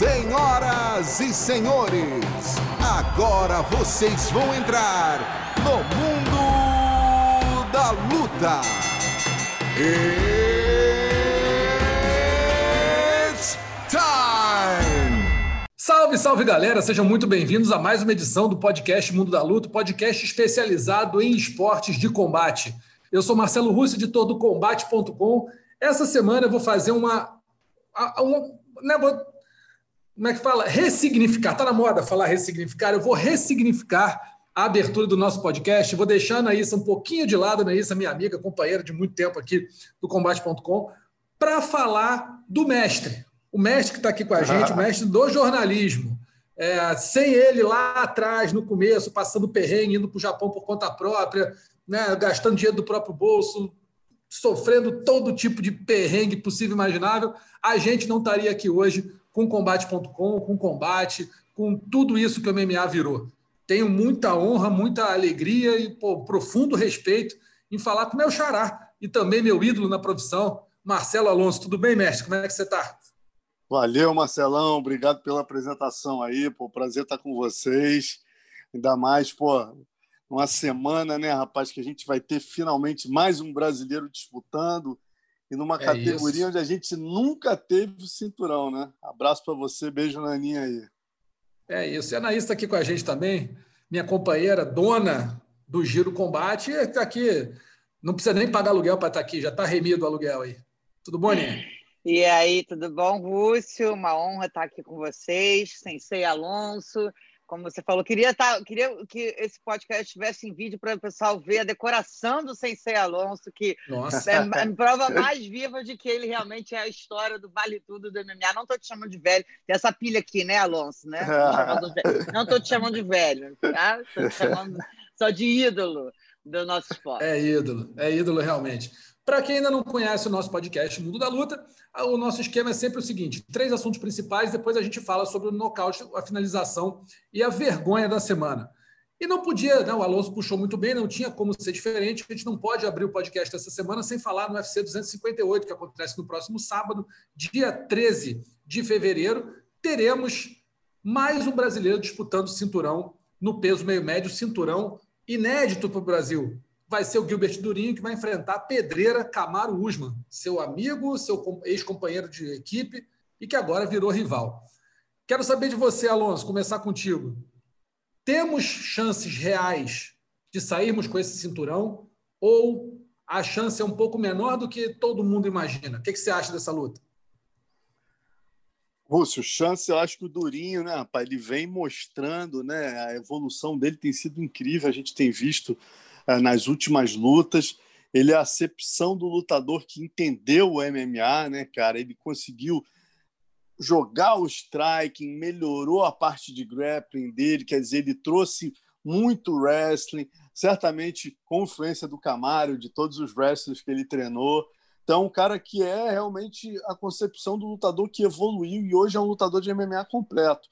Senhoras e senhores, agora vocês vão entrar no mundo da luta. It's time! Salve, salve galera, sejam muito bem-vindos a mais uma edição do podcast Mundo da Luta, podcast especializado em esportes de combate. Eu sou Marcelo Russo, editor do Combate.com. Essa semana eu vou fazer uma. uma né, vou como é que fala? Ressignificar. Está na moda falar ressignificar. Eu vou ressignificar a abertura do nosso podcast. Vou deixar a Anaísa um pouquinho de lado, a Anaísa, minha amiga, companheira de muito tempo aqui do Combate.com, para falar do mestre. O mestre que está aqui com a gente, o mestre do jornalismo. É, sem ele lá atrás, no começo, passando perrengue, indo para o Japão por conta própria, né, gastando dinheiro do próprio bolso, sofrendo todo tipo de perrengue possível e imaginável, a gente não estaria aqui hoje com combate.com, com combate, com tudo isso que o MMA virou. Tenho muita honra, muita alegria e pô, profundo respeito em falar com meu xará e também meu ídolo na profissão, Marcelo Alonso. Tudo bem, mestre? Como é que você está? Valeu, Marcelão. Obrigado pela apresentação aí. Pô, prazer estar com vocês. Ainda mais, pô, uma semana, né, rapaz, que a gente vai ter finalmente mais um brasileiro disputando e numa é categoria isso. onde a gente nunca teve o cinturão, né? Abraço para você, beijo na Aninha aí. É isso. E a Anaís está aqui com a gente também, minha companheira, dona do Giro Combate, está aqui. Não precisa nem pagar aluguel para estar tá aqui, já está remido o aluguel aí. Tudo bom, Aninha? E aí, tudo bom, Rússio? Uma honra estar aqui com vocês, Sensei Alonso como você falou, queria, tá, queria que esse podcast estivesse em vídeo para o pessoal ver a decoração do Sensei Alonso, que Nossa. é a prova mais viva de que ele realmente é a história do Vale Tudo do MMA. Não estou te chamando de velho, tem essa pilha aqui, né, Alonso? Né? Não estou te chamando de velho, tá? Estou te chamando só de ídolo do nosso esporte. É ídolo, é ídolo realmente. Para quem ainda não conhece o nosso podcast Mundo da Luta, o nosso esquema é sempre o seguinte: três assuntos principais, depois a gente fala sobre o nocaute, a finalização e a vergonha da semana. E não podia, né, o Alonso puxou muito bem, não tinha como ser diferente. A gente não pode abrir o podcast essa semana sem falar no UFC 258, que acontece no próximo sábado, dia 13 de fevereiro. Teremos mais um brasileiro disputando cinturão no peso meio médio, cinturão inédito para o Brasil vai ser o Gilbert Durinho que vai enfrentar a pedreira Camaro Usman, seu amigo, seu ex-companheiro de equipe e que agora virou rival. Quero saber de você, Alonso, começar contigo. Temos chances reais de sairmos com esse cinturão ou a chance é um pouco menor do que todo mundo imagina? O que, você acha dessa luta? Rússio, chance, eu acho que o Durinho, né, rapaz, ele vem mostrando, né, a evolução dele tem sido incrível, a gente tem visto nas últimas lutas. Ele é a acepção do lutador que entendeu o MMA, né, cara? Ele conseguiu jogar o striking, melhorou a parte de grappling dele, quer dizer, ele trouxe muito wrestling, certamente com influência do Camaro, de todos os wrestlers que ele treinou. Então, um cara que é realmente a concepção do lutador que evoluiu e hoje é um lutador de MMA completo.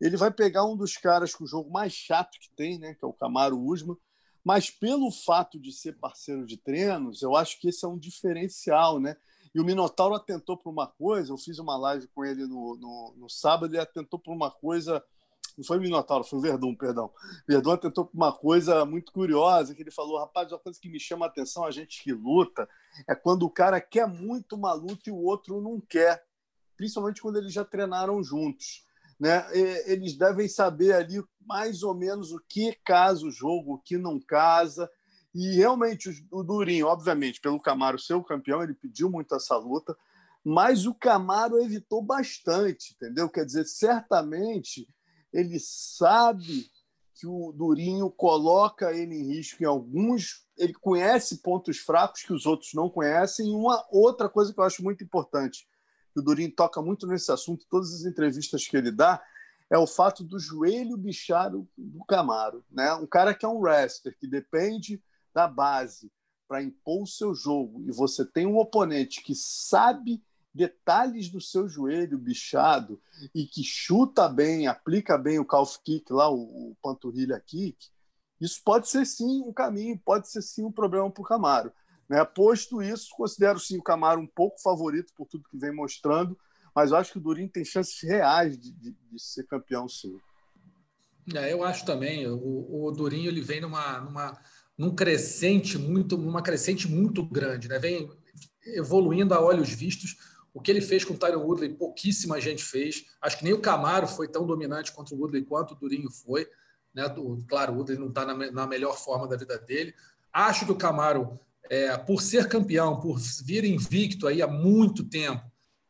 Ele vai pegar um dos caras com o jogo mais chato que tem, né, que é o Camaro Usman, mas pelo fato de ser parceiro de treinos, eu acho que esse é um diferencial, né? E o Minotauro atentou por uma coisa, eu fiz uma live com ele no, no, no sábado, ele atentou por uma coisa, não foi o Minotauro, foi o Verdun, perdão. Verdun atentou por uma coisa muito curiosa, que ele falou, rapaz, uma coisa que me chama a atenção, a gente que luta, é quando o cara quer muito uma luta e o outro não quer, principalmente quando eles já treinaram juntos né, eles devem saber ali mais ou menos o que casa o jogo, o que não casa. E realmente o Durinho, obviamente, pelo Camaro ser o campeão, ele pediu muito essa luta, mas o Camaro evitou bastante, entendeu? Quer dizer, certamente ele sabe que o Durinho coloca ele em risco em alguns. Ele conhece pontos fracos que os outros não conhecem. E uma outra coisa que eu acho muito importante: que o Durinho toca muito nesse assunto, todas as entrevistas que ele dá, é o fato do joelho bichado do Camaro. Né? Um cara que é um wrestler, que depende da base para impor o seu jogo, e você tem um oponente que sabe detalhes do seu joelho bichado e que chuta bem, aplica bem o calf kick lá, o, o panturrilha kick, isso pode ser sim um caminho, pode ser sim um problema para o Camaro. Né? Posto isso, considero sim o Camaro um pouco favorito por tudo que vem mostrando, mas acho que o Durinho tem chances reais de, de, de ser campeão, sim. É, eu acho também. O, o Durinho ele vem numa, numa, num crescente muito, numa crescente muito grande, né? Vem evoluindo a olhos vistos. O que ele fez com o Tyron Woodley, pouquíssima gente fez. Acho que nem o Camaro foi tão dominante contra o Woodley quanto o Durinho foi. Né? Claro, o Woodley não está na, melhor forma da vida dele. Acho que o Camaro, é, por ser campeão, por vir invicto aí há muito tempo,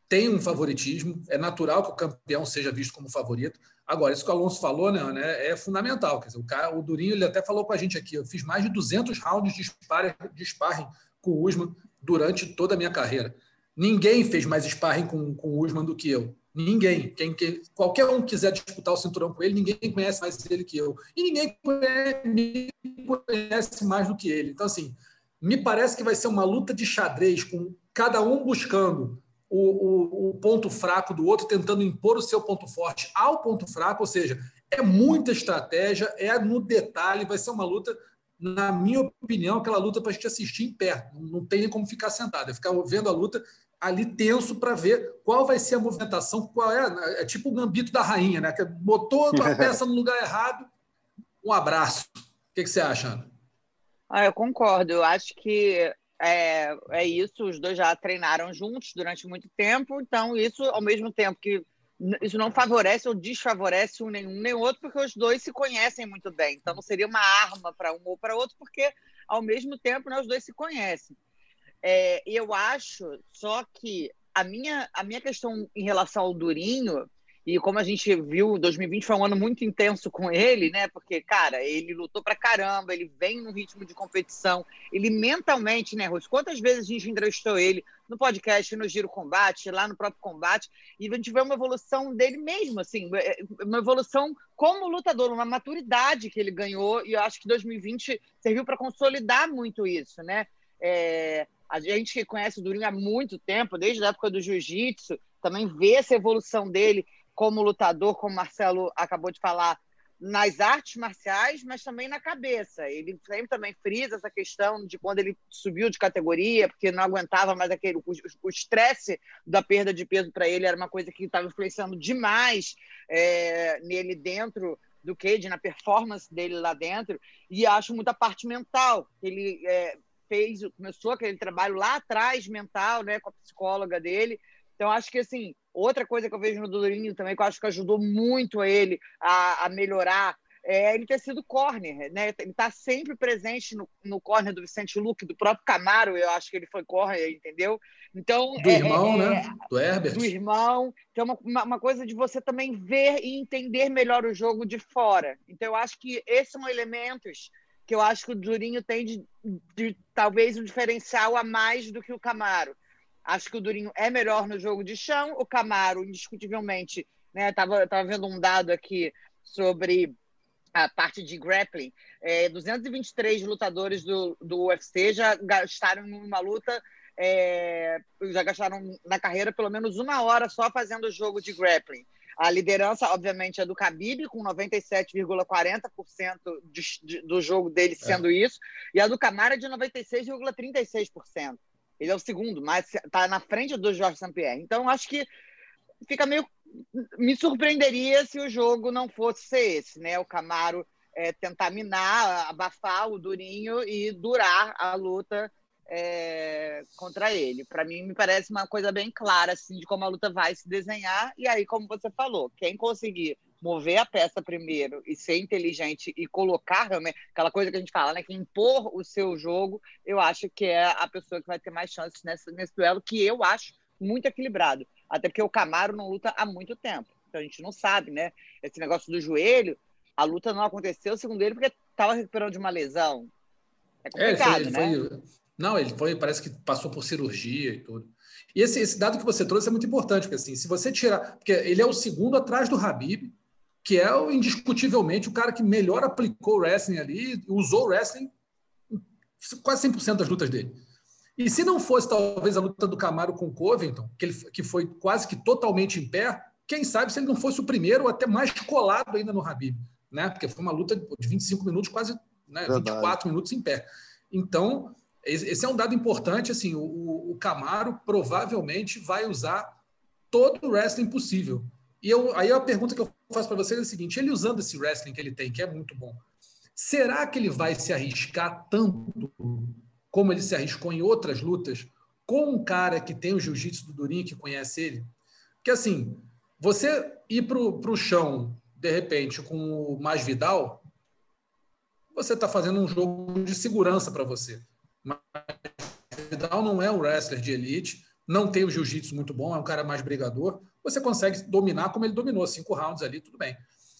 tem um favoritismo. É natural que o campeão seja visto como favorito. Agora, isso que o Alonso falou né, né, é fundamental. Quer dizer, o, cara, o Durinho ele até falou com a gente aqui. Eu fiz mais de 200 rounds de sparring, de sparring com o Usman durante toda a minha carreira. Ninguém fez mais sparring com, com o Usman do que eu. Ninguém. Quem, quem, qualquer um quiser disputar o cinturão com ele, ninguém conhece mais ele que eu. E ninguém conhece, me conhece mais do que ele. Então, assim, me parece que vai ser uma luta de xadrez, com cada um buscando o, o, o, ponto fraco do outro, tentando impor o seu ponto forte ao ponto fraco. Ou seja, é muita estratégia, é no detalhe, vai ser uma luta na minha opinião, aquela luta para a gente assistir em pé. Não tem nem como ficar sentado. É ficar vendo a luta ali tenso para ver qual vai ser a movimentação, qual é. É tipo o gambito da rainha, né? Que botou a peça no lugar errado. Um abraço. O que, que você acha, Ana? Ah, eu concordo. Eu acho que é, é isso. Os dois já treinaram juntos durante muito tempo, então isso, ao mesmo tempo que isso não favorece ou desfavorece um nenhum nem outro, porque os dois se conhecem muito bem. Então, não seria uma arma para um ou para outro, porque, ao mesmo tempo, né, os dois se conhecem. É, eu acho só que a minha, a minha questão em relação ao Durinho e como a gente viu, 2020 foi um ano muito intenso com ele, né? Porque, cara, ele lutou pra caramba, ele vem num ritmo de competição, ele mentalmente, né, Rose? Quantas vezes a gente entrevistou ele no podcast, no Giro Combate, lá no próprio combate, e a gente vê uma evolução dele mesmo, assim, é, uma evolução como lutador, uma maturidade que ele ganhou, e eu acho que 2020 serviu para consolidar muito isso, né? É, a gente que conhece o Durinho há muito tempo, desde a época do jiu-jitsu, também vê essa evolução dele como lutador, como Marcelo acabou de falar, nas artes marciais, mas também na cabeça. Ele sempre também frisa essa questão de quando ele subiu de categoria, porque não aguentava mais aquele o estresse da perda de peso para ele era uma coisa que estava influenciando demais é, nele dentro do cage, na performance dele lá dentro. E acho muita parte mental. Ele é, fez, começou aquele trabalho lá atrás mental, né, com a psicóloga dele. Então acho que assim Outra coisa que eu vejo no Durinho também, que eu acho que ajudou muito a ele a, a melhorar, é ele ter sido corner, né? Ele está sempre presente no, no corner do Vicente Luque, do próprio Camaro, eu acho que ele foi corner, entendeu? Então, do é, irmão, é, né? Do Herbert. Do irmão. Então, é uma, uma coisa de você também ver e entender melhor o jogo de fora. Então, eu acho que esses são elementos que eu acho que o Durinho tem de, de talvez um diferencial a mais do que o Camaro. Acho que o Durinho é melhor no jogo de chão. O Camaro, indiscutivelmente, né? Tava, tava vendo um dado aqui sobre a parte de grappling. É, 223 lutadores do, do UFC já gastaram numa luta, é, já gastaram na carreira pelo menos uma hora só fazendo o jogo de grappling. A liderança, obviamente, é do Khabib, com 97,40% do jogo dele sendo é. isso, e a do Camara é de 96,36%. Ele é o segundo, mas está na frente do Jorge Saint-Pierre. Então, acho que fica meio. Me surpreenderia se o jogo não fosse esse, né? O Camaro é, tentar minar, abafar o Durinho e durar a luta é, contra ele. Para mim, me parece uma coisa bem clara assim, de como a luta vai se desenhar. E aí, como você falou, quem conseguir mover a peça primeiro e ser inteligente e colocar realmente aquela coisa que a gente fala, né, que impor o seu jogo, eu acho que é a pessoa que vai ter mais chances nesse, nesse duelo, que eu acho muito equilibrado. Até porque o Camaro não luta há muito tempo. Então a gente não sabe, né? Esse negócio do joelho, a luta não aconteceu, segundo ele, porque estava recuperando de uma lesão. É complicado, é, ele foi, ele né? Foi, não, ele foi, parece que passou por cirurgia e tudo. E esse, esse dado que você trouxe é muito importante, porque assim, se você tirar. Porque ele é o segundo atrás do Habib, que é indiscutivelmente o cara que melhor aplicou o wrestling ali, usou o wrestling quase 100% das lutas dele. E se não fosse talvez a luta do Camaro com o Covington, que, ele, que foi quase que totalmente em pé, quem sabe se ele não fosse o primeiro ou até mais colado ainda no Habib, né? Porque foi uma luta de 25 minutos, quase né, 24 minutos em pé. Então, esse é um dado importante, assim, o, o Camaro provavelmente vai usar todo o wrestling possível. E eu, aí a pergunta que eu faço para vocês é a seguinte: ele usando esse wrestling que ele tem, que é muito bom, será que ele vai se arriscar tanto como ele se arriscou em outras lutas com um cara que tem o jiu-jitsu do Durinho, que conhece ele? Porque assim, você ir para o chão, de repente, com o Mais Vidal, você está fazendo um jogo de segurança para você. Mas Vidal não é um wrestler de elite, não tem o jiu-jitsu muito bom, é um cara mais brigador. Você consegue dominar como ele dominou, cinco rounds ali, tudo bem.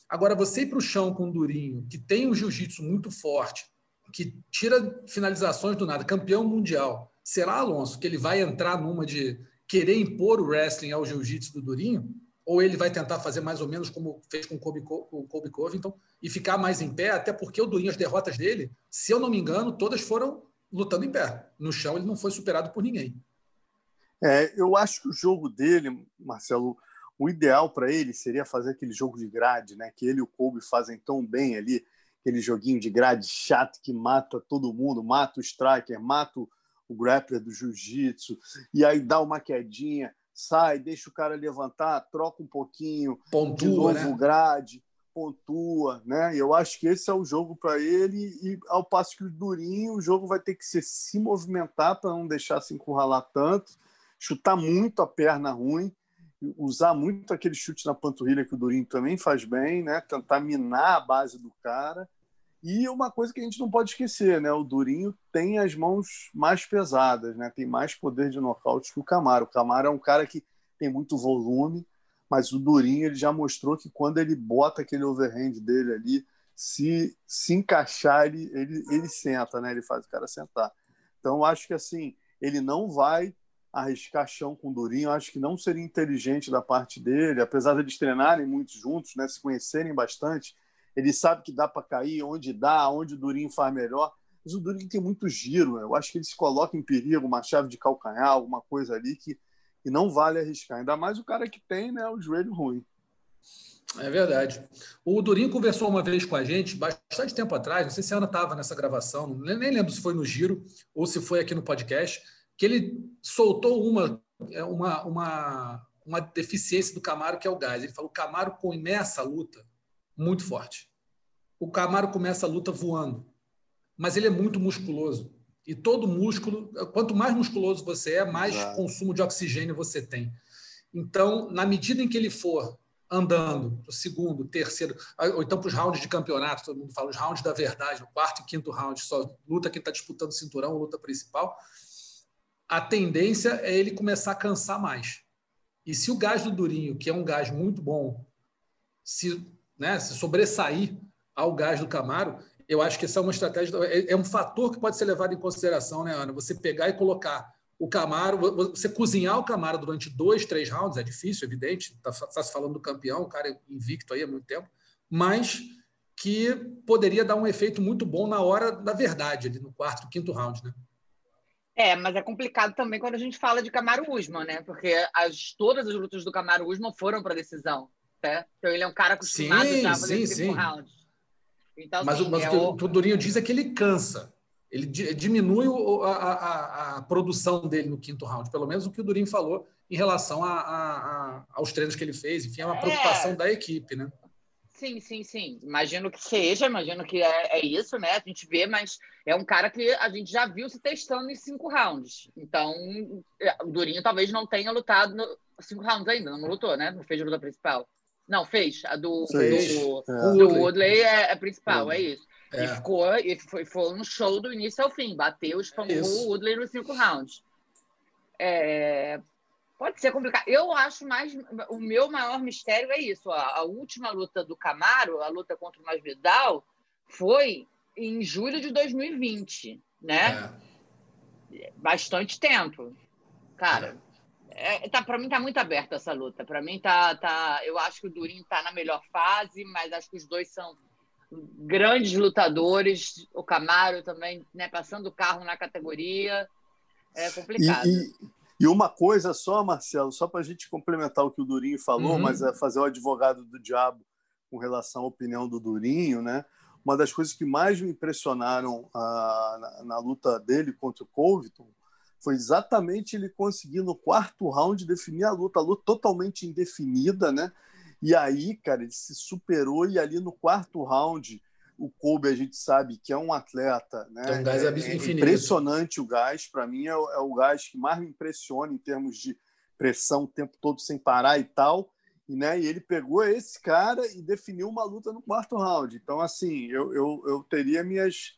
Agora, você ir para o chão com o Durinho, que tem um jiu-jitsu muito forte, que tira finalizações do nada, campeão mundial, será, Alonso, que ele vai entrar numa de querer impor o wrestling ao jiu-jitsu do Durinho? Ou ele vai tentar fazer mais ou menos como fez com o Kobe, o Kobe Covington e ficar mais em pé, até porque o Durinho, as derrotas dele, se eu não me engano, todas foram lutando em pé. No chão, ele não foi superado por ninguém. É, eu acho que o jogo dele, Marcelo, o ideal para ele seria fazer aquele jogo de grade, né? Que ele e o Kobe fazem tão bem ali, aquele joguinho de grade chato que mata todo mundo, mata o striker, mata o grappler do jiu-jitsu, e aí dá uma quedinha, sai, deixa o cara levantar, troca um pouquinho, pontua, de novo né? grade, pontua, né? Eu acho que esse é o jogo para ele e ao passo que o Durinho, o jogo vai ter que ser se movimentar para não deixar se encurralar tanto chutar muito a perna ruim, usar muito aquele chute na panturrilha que o Durinho também faz bem, né? Tentar minar a base do cara. E uma coisa que a gente não pode esquecer, né? O Durinho tem as mãos mais pesadas, né? Tem mais poder de nocaute que o Camaro. O Camaro é um cara que tem muito volume, mas o Durinho ele já mostrou que quando ele bota aquele overhand dele ali, se se encaixar, ele, ele, ele senta, né? Ele faz o cara sentar. Então, acho que assim, ele não vai arriscar chão com o Durinho. Acho que não seria inteligente da parte dele, apesar de eles treinarem muito juntos, né, se conhecerem bastante. Ele sabe que dá para cair, onde dá, onde o Durinho faz melhor. Mas o Durinho tem muito giro. Eu acho que ele se coloca em perigo, uma chave de calcanhar, alguma coisa ali que, que não vale arriscar. Ainda mais o cara que tem né, o joelho ruim. É verdade. O Durinho conversou uma vez com a gente, bastante tempo atrás, não sei se a Ana estava nessa gravação, nem lembro se foi no Giro ou se foi aqui no podcast, que ele soltou uma, é, uma, uma, uma deficiência do Camaro, que é o gás. Ele falou: o Camaro começa a luta muito forte. O Camaro começa a luta voando, mas ele é muito musculoso. E todo músculo, quanto mais musculoso você é, mais Exato. consumo de oxigênio você tem. Então, na medida em que ele for andando para o segundo, terceiro, ou então para os rounds de campeonato, todo mundo fala os rounds da verdade, o quarto e quinto round, só luta quem está disputando o cinturão, luta principal a tendência é ele começar a cansar mais. E se o gás do Durinho, que é um gás muito bom, se, né, se sobressair ao gás do Camaro, eu acho que essa é uma estratégia, é, é um fator que pode ser levado em consideração, né, Ana? Você pegar e colocar o Camaro, você cozinhar o Camaro durante dois, três rounds, é difícil, evidente, está tá se falando do campeão, o cara é invicto aí há muito tempo, mas que poderia dar um efeito muito bom na hora da verdade, ali no quarto, quinto round, né? É, mas é complicado também quando a gente fala de Camaro Usman, né? Porque as, todas as lutas do Camaro Usman foram para decisão, né? Então ele é um cara acostumado sim, já a fazer sim, sim. rounds. Então, mas, assim, mas é o que o Durinho diz é que ele cansa. Ele diminui a, a, a, produção dele no quinto round, pelo menos o que o Durinho falou em relação a, aos treinos que ele fez. Enfim, é uma preocupação é. da equipe, né? Sim, sim, sim. Imagino que seja, imagino que é, é, isso, né? A gente vê, mas é um cara que a gente já viu se testando em cinco rounds. Então, é, o Durinho talvez não tenha lutado no, cinco rounds ainda, não lutou, né? Não fez a luta principal. Não, fez. A do, fez. do, é. do Woodley é, é principal, é, é isso. E ficou, e foi, foi um show do início ao fim. Bateu, espancou o Woodley nos cinco rounds. É, Pode ser complicado. Eu acho mais. O meu maior mistério é isso. A, a última luta do Camaro, a luta contra o Masvidal, foi em julho de 2020, né? É. Bastante tempo. Cara, é. É, tá, para mim tá muito aberta essa luta. Para mim tá, tá. Eu acho que o Durinho tá na melhor fase, mas acho que os dois são grandes lutadores. O Camaro também, né? Passando o carro na categoria. É complicado. E, e e uma coisa só, Marcelo, só para a gente complementar o que o Durinho falou, uhum. mas é fazer o advogado do diabo com relação à opinião do Durinho, né? Uma das coisas que mais me impressionaram ah, na, na, luta dele contra o Covington foi exatamente ele conseguir no quarto round definir a luta, a luta totalmente indefinida, né? E aí, cara, ele se superou e ali no quarto round, o Kobe a gente sabe que é um atleta, né? É um gás é, é impressionante o gás, para mim é o, é o gás que mais me impressiona em termos de pressão o tempo todo sem parar e tal. E, né, e ele pegou esse cara e definiu uma luta no quarto round. Então, assim, eu, eu, eu teria minhas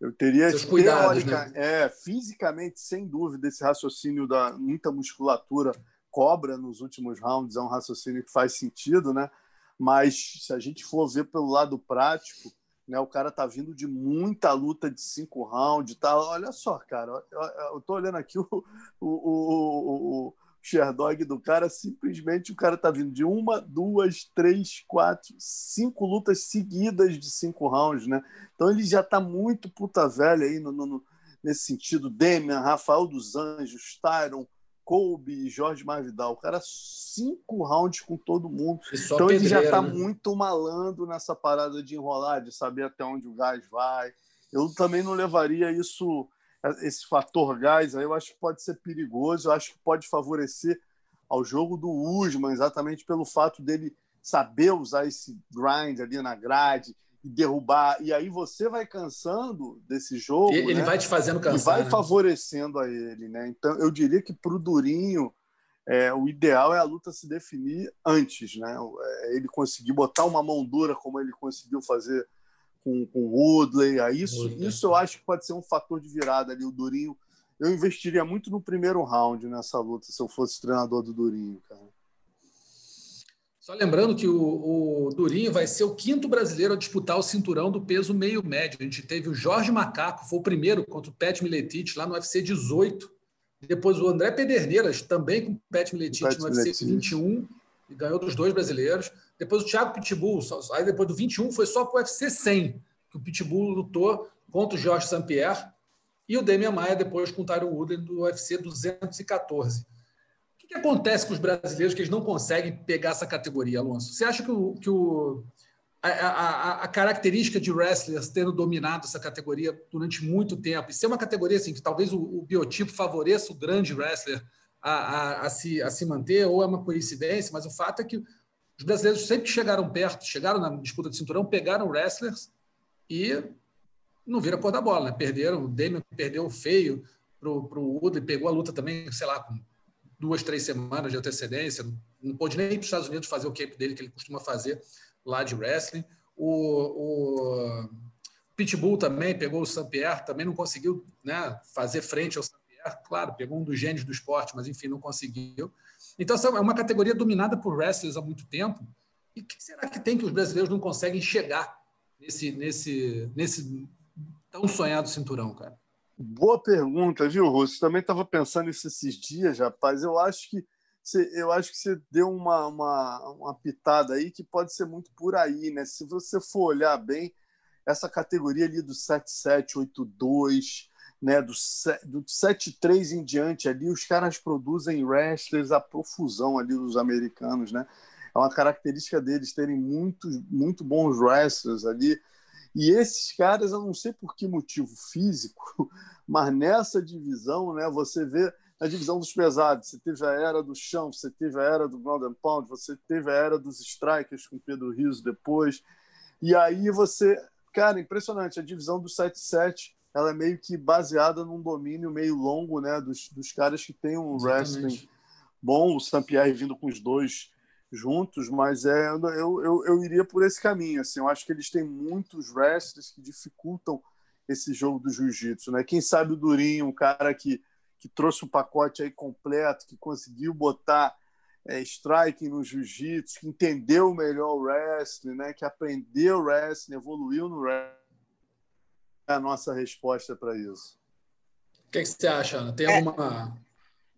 eu teria Seus cuidados, né? é, fisicamente, sem dúvida, esse raciocínio da muita musculatura cobra nos últimos rounds é um raciocínio que faz sentido, né? Mas se a gente for ver pelo lado prático, né, o cara tá vindo de muita luta de cinco rounds, tá? Olha só, cara, eu, eu tô olhando aqui o, o, o, o Sherdog do cara, simplesmente o cara tá vindo de uma, duas, três, quatro, cinco lutas seguidas de cinco rounds, né? Então ele já tá muito puta velho aí no, no, nesse sentido. Demian, Rafael dos Anjos, Tyron, Kobe, Jorge Marvidal. O cara, cinco rounds com todo mundo. Então pedreira, ele já tá né? muito malando nessa parada de enrolar, de saber até onde o gás vai. Eu também não levaria isso esse fator gás aí eu acho que pode ser perigoso, eu acho que pode favorecer ao jogo do Usman, exatamente pelo fato dele saber usar esse grind ali na grade derrubar. E aí você vai cansando desse jogo. Ele né? vai te fazendo cansar. E vai né? favorecendo a ele, né? Então eu diria que para o Durinho. É, o ideal é a luta se definir antes, né? É, ele conseguir botar uma mão dura como ele conseguiu fazer com, com o Woodley. Aí isso, Woodley. isso eu acho que pode ser um fator de virada ali. O Durinho. Eu investiria muito no primeiro round nessa luta, se eu fosse treinador do Durinho, cara. Só lembrando que o, o, Durinho vai ser o quinto brasileiro a disputar o cinturão do peso meio médio. A gente teve o Jorge Macaco, foi o primeiro contra o Pet Miletich lá no UFC 18. Depois o André Pederneiras, também com o Pet Miletich no UFC 21, e ganhou dos dois brasileiros. Depois o Thiago Pitbull, aí depois do 21 foi só para o UFC 100, que o Pitbull lutou contra o Jorge St-Pierre e o Demian Maia depois com o Tyron Woodley do UFC 214. Que, acontece com os brasileiros que eles não conseguem pegar essa categoria, Alonso? Você acha que, o, que o, a, a, a, característica de wrestlers tendo dominado essa categoria durante muito tempo e ser uma categoria assim, que talvez o, o biotipo favoreça o grande wrestler a, a, se, a se manter, ou é uma coincidência, mas o fato é que os brasileiros sempre chegaram perto, chegaram na disputa de cinturão, pegaram wrestlers e não viram a cor da bola, né? Perderam, o Damian perdeu feio para o Woodley, pegou a luta também, sei lá, com duas, três semanas de antecedência, não pôde nem ir para os Estados Unidos fazer o camp dele que ele costuma fazer lá de wrestling. O, o Pitbull também pegou o Saint-Pierre, também não conseguiu né, fazer frente ao Saint-Pierre, claro, pegou um dos gênios do esporte, mas enfim, não conseguiu. Então, é uma categoria dominada por wrestlers há muito tempo. E o que será que tem que os brasileiros não conseguem chegar nesse, nesse, nesse tão sonhado cinturão, cara? Boa pergunta, viu, Russo? Também estava pensando nisso esses dias, rapaz. Eu acho que você, eu acho que você deu uma, uma, uma pitada aí que pode ser muito por aí, né? Se você for olhar bem, essa categoria ali do 7782, né, do, do 7-3 em diante ali, os caras produzem wrestlers a profusão ali dos americanos, né? É uma característica deles terem muitos, muito bons wrestlers ali. E esses caras, eu não sei por que motivo físico, mas nessa divisão, né, você vê na divisão dos pesados, você teve a era do chão, você teve a era do and pound, você teve a era dos strikers com Pedro Rios depois. E aí você, cara, impressionante, a divisão do 7-7 ela é meio que baseada num domínio meio longo né, dos, dos caras que tem um Exatamente. wrestling bom, o Saint-Pierre vindo com os dois juntos, mas é, eu, eu, eu iria por esse caminho. Assim, eu acho que eles têm muitos wrestlers que dificultam esse jogo do jiu-jitsu. Né? Quem sabe o Durinho, um cara que, que trouxe o um pacote aí completo, que conseguiu botar é, striking no jiu-jitsu, que entendeu melhor o wrestling, né? que aprendeu o wrestling, evoluiu no wrestling a nossa resposta para isso. O que, que, você acha, Ana? Tem é...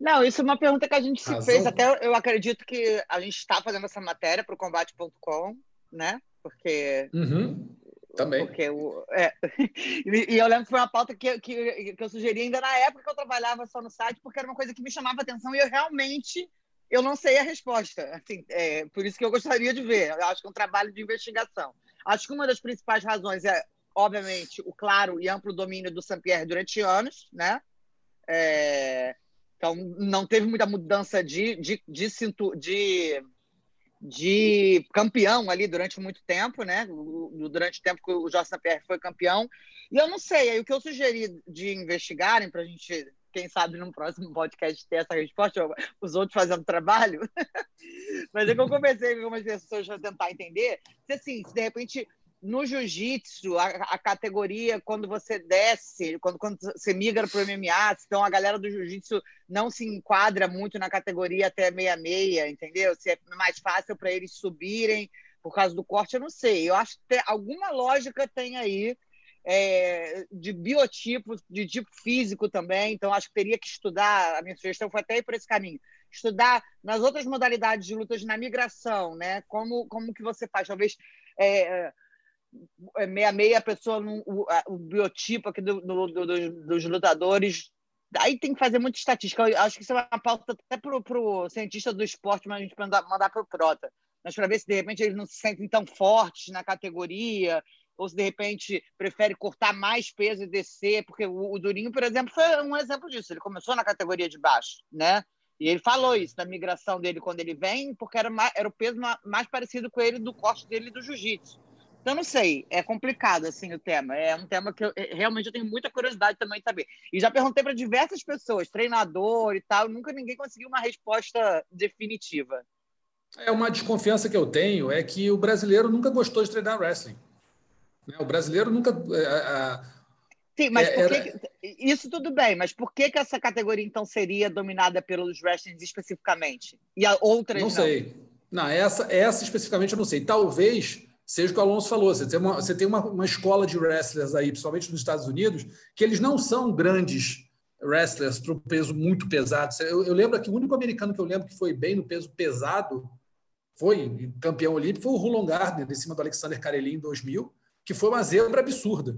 Não, isso é uma pergunta que a gente se Razão? fez. Até eu acredito que a gente está fazendo essa matéria para o combate.com, né? Porque. Uhum. Também. Porque o, é. e, eu lembro que foi uma pauta que, que, que eu sugeri ainda na época que eu trabalhava só no site, porque era uma coisa que me chamava atenção e eu realmente eu não sei a resposta. Assim, é, por isso que eu gostaria de ver. Eu acho que é um trabalho de investigação. Acho que uma das principais razões é obviamente, o claro e amplo domínio do Saint-Pierre durante anos, né? É, então, não teve muita mudança de, de, de, de, de campeão ali durante muito tempo, né? Durante o tempo que o Jorge Pierre foi campeão. E eu não sei, aí o que eu sugeri de investigarem para a gente, quem sabe, no próximo podcast ter essa resposta, os outros fazendo trabalho. Mas é que eu comecei com algumas pessoas para tentar entender se, assim, se de repente no jiu-jitsu, a, a, categoria, quando você desce, quando, quando você migra para o MMA, então a galera do jiu-jitsu não se enquadra muito na categoria até meia-meia, entendeu? Se é mais fácil para eles subirem por causa do corte, eu não sei. Eu acho que tem, alguma lógica tem aí é, de biotipo, de tipo físico também, então acho que teria que estudar, a minha sugestão foi até ir por esse caminho, estudar nas outras modalidades de lutas na migração, né? Como, como que você faz? Talvez é, é, meia meia a pessoa o, o, biotipo aqui do, do, do, dos lutadores aí tem que fazer muita estatística. Eu acho que isso é uma pauta até para o cientista do esporte mas a gente mandar, mandar para o Prota. Mas para ver se de repente eles não se sentem tão fortes na categoria ou se de repente prefere cortar mais peso e descer porque o, o Durinho por exemplo foi um exemplo disso. Ele começou na categoria de baixo né? E ele falou isso da migração dele quando ele vem porque era, mais, era o peso mais parecido com ele do corte dele do jiu-jitsu então, não sei, é complicado assim o tema. É um tema que eu, é, realmente eu tenho muita curiosidade também de saber. E já perguntei para diversas pessoas, treinador e tal, nunca ninguém conseguiu uma resposta definitiva. É uma desconfiança que eu tenho é que o brasileiro nunca gostou de treinar wrestling. Né? O brasileiro nunca. É, Sim, mas é, por que, isso tudo bem, mas por que, que essa categoria então seria dominada pelos wrestlings especificamente? E a outras não? Não sei. Não, essa, essa especificamente eu não sei. Talvez seja o que o Alonso falou, você tem, uma, você tem uma, uma escola de wrestlers aí, principalmente nos Estados Unidos, que eles não são grandes wrestlers para o peso muito pesado. Eu, eu, lembro que o único americano que eu lembro que foi bem no peso pesado, foi campeão olímpico, foi o Rulon Gardner, em cima do Alexander Karelin em 2000, que foi uma zebra absurda.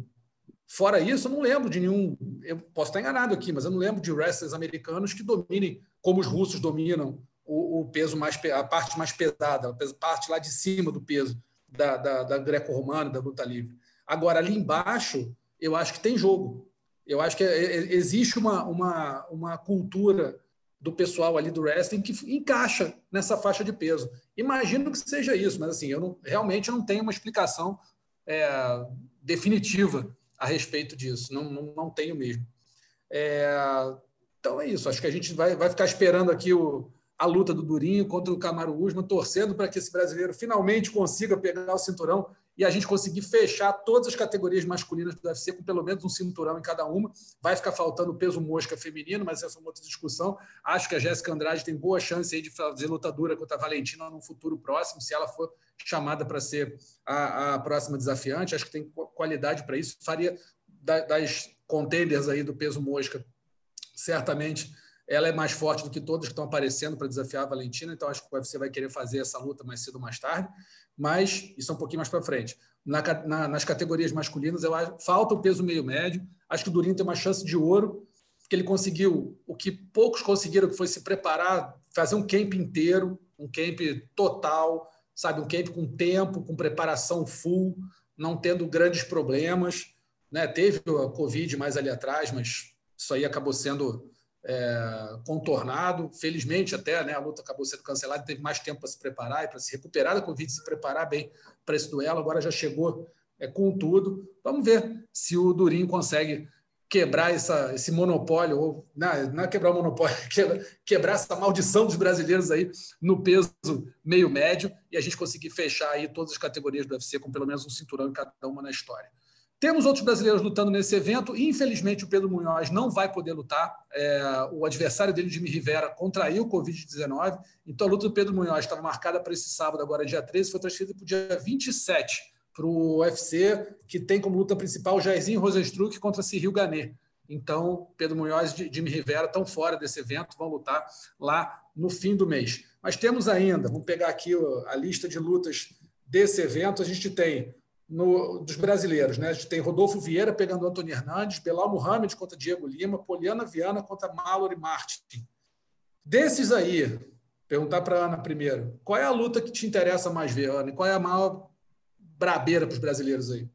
Fora isso, eu não lembro de nenhum. Eu posso estar enganado aqui, mas eu não lembro de wrestlers americanos que dominem, como os russos dominam, o, o peso mais a parte mais pesada, a parte lá de cima do peso da, da, da greco-romana, da luta livre. Agora, ali embaixo, eu acho que tem jogo. Eu acho que é, é, existe uma, uma, uma cultura do pessoal ali do wrestling que encaixa nessa faixa de peso. Imagino que seja isso, mas assim, eu não, realmente não tenho uma explicação é, definitiva a respeito disso. Não, não, não tenho mesmo. É, então é isso. Acho que a gente vai, vai ficar esperando aqui o, a luta do Durinho contra o Camaro Usman, torcendo para que esse brasileiro finalmente consiga pegar o cinturão e a gente conseguir fechar todas as categorias masculinas do UFC com pelo menos um cinturão em cada uma. Vai ficar faltando o peso mosca feminino, mas essa é uma outra discussão. Acho que a Jéssica Andrade tem boa chance aí de fazer lutadora contra a Valentina no futuro próximo, se ela for chamada para ser a, a, próxima desafiante. Acho que tem qualidade para isso. Faria das contenders aí do peso mosca, certamente ela é mais forte do que todos que estão aparecendo para desafiar a Valentina, então acho que o UFC vai querer fazer essa luta mais cedo ou mais tarde, mas isso é um pouquinho mais para frente. Na, na, nas categorias masculinas, eu acho, falta o peso meio-médio. Acho que o Durinho tem uma chance de ouro, porque ele conseguiu o que poucos conseguiram, que foi se preparar, fazer um camp inteiro, um camp total, sabe, um camp com tempo, com preparação full, não tendo grandes problemas. Né? Teve a Covid mais ali atrás, mas isso aí acabou sendo é, contornado. Felizmente, até né, a luta acabou sendo cancelada, teve mais tempo para se preparar e para se recuperar da Covid, se preparar bem para esse duelo. Agora já chegou é, com tudo. Vamos ver se o Durinho consegue quebrar essa, esse monopólio, ou não, não é quebrar o monopólio, quebrar essa maldição dos brasileiros aí no peso meio médio e a gente conseguir fechar aí todas as categorias do UFC com pelo menos um cinturão em cada uma na história. Temos outros brasileiros lutando nesse evento. Infelizmente, o Pedro Munhoz não vai poder lutar. É, o adversário dele, Jimmy Rivera, contraiu o Covid-19. Então, a luta do Pedro Munhoz estava marcada para esse sábado, agora dia 13, foi transferida para o dia 27 para o UFC, que tem como luta principal Jairzinho Rosenstruck contra Cyril Ganet. Então, Pedro Munhoz e Jimmy Rivera estão fora desse evento, vão lutar lá no fim do mês. Mas temos ainda, vamos pegar aqui a lista de lutas desse evento. A gente tem no, dos brasileiros. Né? A gente tem Rodolfo Vieira pegando Antônio Hernandes, Belal Muhammad contra Diego Lima, Poliana Viana contra Mallory Martin. Desses aí, perguntar para a Ana primeiro, qual é a luta que te interessa mais ver, Ana? E qual é a maior brabeira para os brasileiros aí?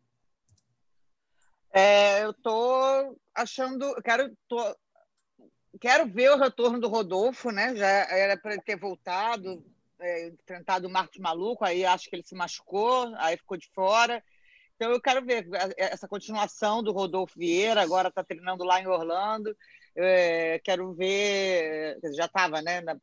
É, eu tô achando, quero, tô quero ver o retorno do Rodolfo, né? Já era para ele ter voltado, é, enfrentado o Marcos Maluco, aí acho que ele se machucou, aí ficou de fora. Então eu quero ver essa continuação do Rodolfo Vieira, agora está treinando lá em Orlando. É, quero ver, já estava né, na,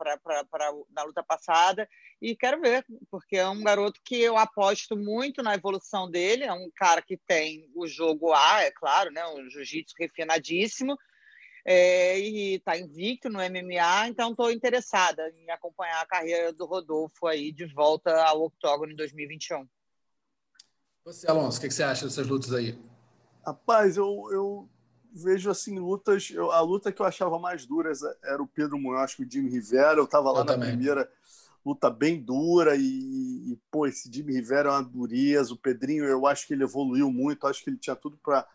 luta passada, e quero ver, porque é um garoto que eu aposto muito na evolução dele, é um cara que tem o jogo A, é claro, né, um jiu-jitsu refinadíssimo, é, e está invicto no MMA, então estou interessada em acompanhar a carreira do Rodolfo aí de volta ao octógono em 2021. Você, Alonso, o que, você acha dessas lutas aí? Rapaz, eu, eu vejo assim lutas. Eu, a luta que eu achava mais dura era o Pedro Munhoz com o Jimmy Rivera. Eu estava lá eu na também. primeira luta bem dura e, e, pô, esse Jimmy Rivera é uma dureza. O Pedrinho, eu acho que ele evoluiu muito. Acho que ele tinha tudo para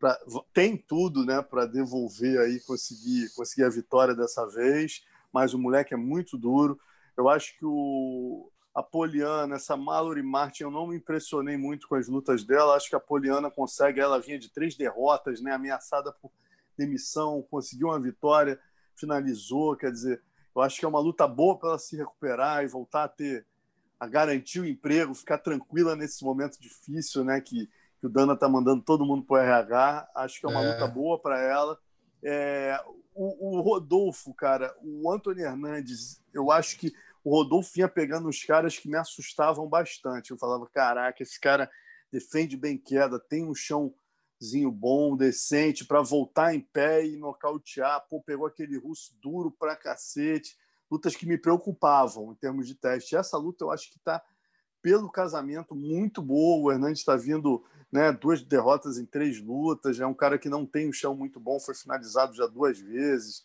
Pra, tem tudo né, para devolver aí, conseguir, conseguir a vitória dessa vez, mas o moleque é muito duro. Eu acho que o, a Poliana, essa Mallory Martin, eu não me impressionei muito com as lutas dela. Acho que a Poliana consegue, ela vinha de três derrotas, né, ameaçada por demissão, conseguiu uma vitória, finalizou. Quer dizer, eu acho que é uma luta boa para ela se recuperar e voltar a ter, a garantir o emprego, ficar tranquila nesse momento difícil, né, que que o Dana está mandando todo mundo para o RH. Acho que é uma é. luta boa para ela. É, o, o, Rodolfo, cara, o Antônio Hernandes, eu acho que o Rodolfo vinha pegando uns caras que me assustavam bastante. Eu falava, caraca, esse cara defende bem queda, tem um chãozinho bom, decente, para voltar em pé e nocautear. Pô, pegou aquele russo duro pra cacete. Lutas que me preocupavam em termos de teste. Essa luta eu acho que está pelo casamento muito boa. O Hernandes está vindo né, duas derrotas em três lutas, é um cara que não tem um chão muito bom, foi finalizado já duas vezes.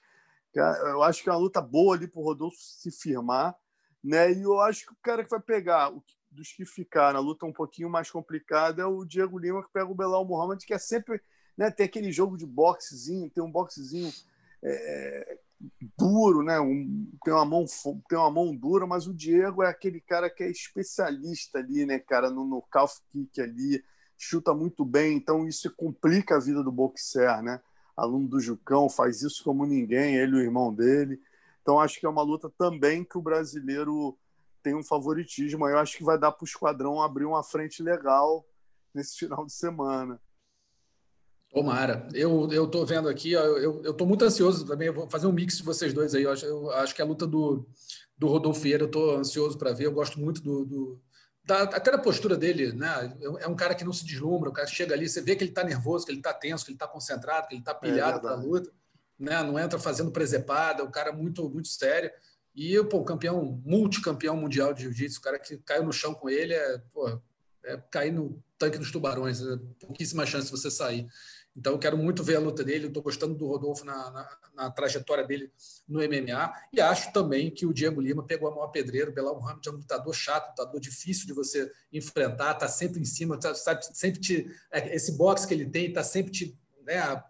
Eu acho que é uma luta boa ali para o Rodolfo se firmar, né? E eu acho que o cara que vai pegar, dos que ficaram, a luta um pouquinho mais complicada é o Diego Lima, que pega o Belal Mohamed, que é sempre. Né, tem aquele jogo de boxezinho, tem um boxezinho é, duro, né? Um, tem, uma mão, tem uma mão dura, mas o Diego é aquele cara que é especialista ali, né, cara, no, no calf kick ali chuta muito bem, então isso complica a vida do boxer, né? Aluno do Jucão, faz isso como ninguém, ele e o irmão dele. Então acho que é uma luta também que o brasileiro tem um favoritismo. Eu acho que vai dar para o esquadrão abrir uma frente legal nesse final de semana. Tomara. Eu eu tô vendo aqui, eu, eu tô muito ansioso também. Eu vou fazer um mix de vocês dois aí. Eu acho, eu acho que a luta do, do Rodolfo Vieira eu tô ansioso para ver. Eu gosto muito do, do, da, até da postura dele, né? É um cara que não se deslumbra, o cara chega ali, você vê que ele está nervoso, que ele está tenso, que ele está concentrado, que ele está é pilhado é para a luta, né? Não entra fazendo presepada, o cara muito muito sério. E pô, o campeão, multicampeão mundial de jiu-jitsu, o cara que caiu no chão com ele é, pô, é cair no tanque dos tubarões, é pouquíssima chance de você sair. Então, eu quero muito ver a luta dele. Estou gostando do Rodolfo na, na, na, trajetória dele no MMA. E acho também que o Diego Lima pegou a maior pedreira. O Belal Muhammad é um lutador chato, lutador difícil de você enfrentar. Está sempre em cima, tá, sabe, sempre te, é, esse boxe que ele tem está sempre te né,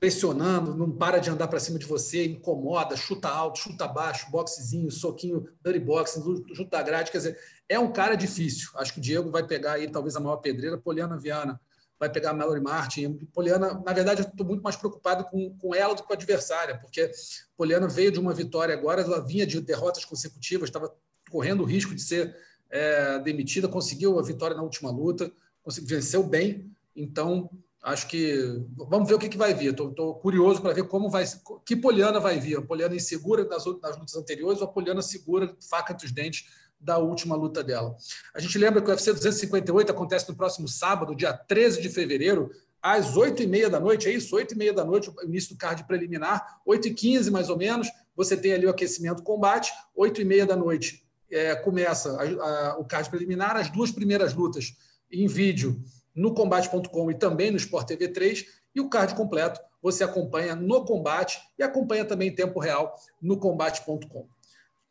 pressionando, não para de andar para cima de você, incomoda, chuta alto, chuta baixo, boxezinho, soquinho, dirty boxing, da grade. Quer dizer, é um cara difícil. Acho que o Diego vai pegar aí talvez a maior pedreira. Poliana Viana vai pegar a Mallory Martin. Poliana, na verdade, eu estou muito mais preocupado com, com ela do que com a adversária, porque Poliana veio de uma vitória agora, ela vinha de derrotas consecutivas, estava correndo o risco de ser é, demitida, conseguiu a vitória na última luta, conseguiu, venceu bem, então acho que vamos ver o que, que vai vir. Estou curioso para ver como vai que Poliana vai vir. A Poliana insegura nas, nas lutas anteriores ou a Poliana segura, faca entre os dentes da última luta dela. A gente lembra que o UFC 258 acontece no próximo sábado, dia 13 de fevereiro, às 8h30 da noite, é isso? 8h30 da noite, o início do card preliminar, 8h15 mais ou menos, você tem ali o aquecimento combate, 8h30 da noite é, começa a, a, o card preliminar, as duas primeiras lutas em vídeo no combate.com e também no Sport TV 3, e o card completo você acompanha no combate e acompanha também em tempo real no combate.com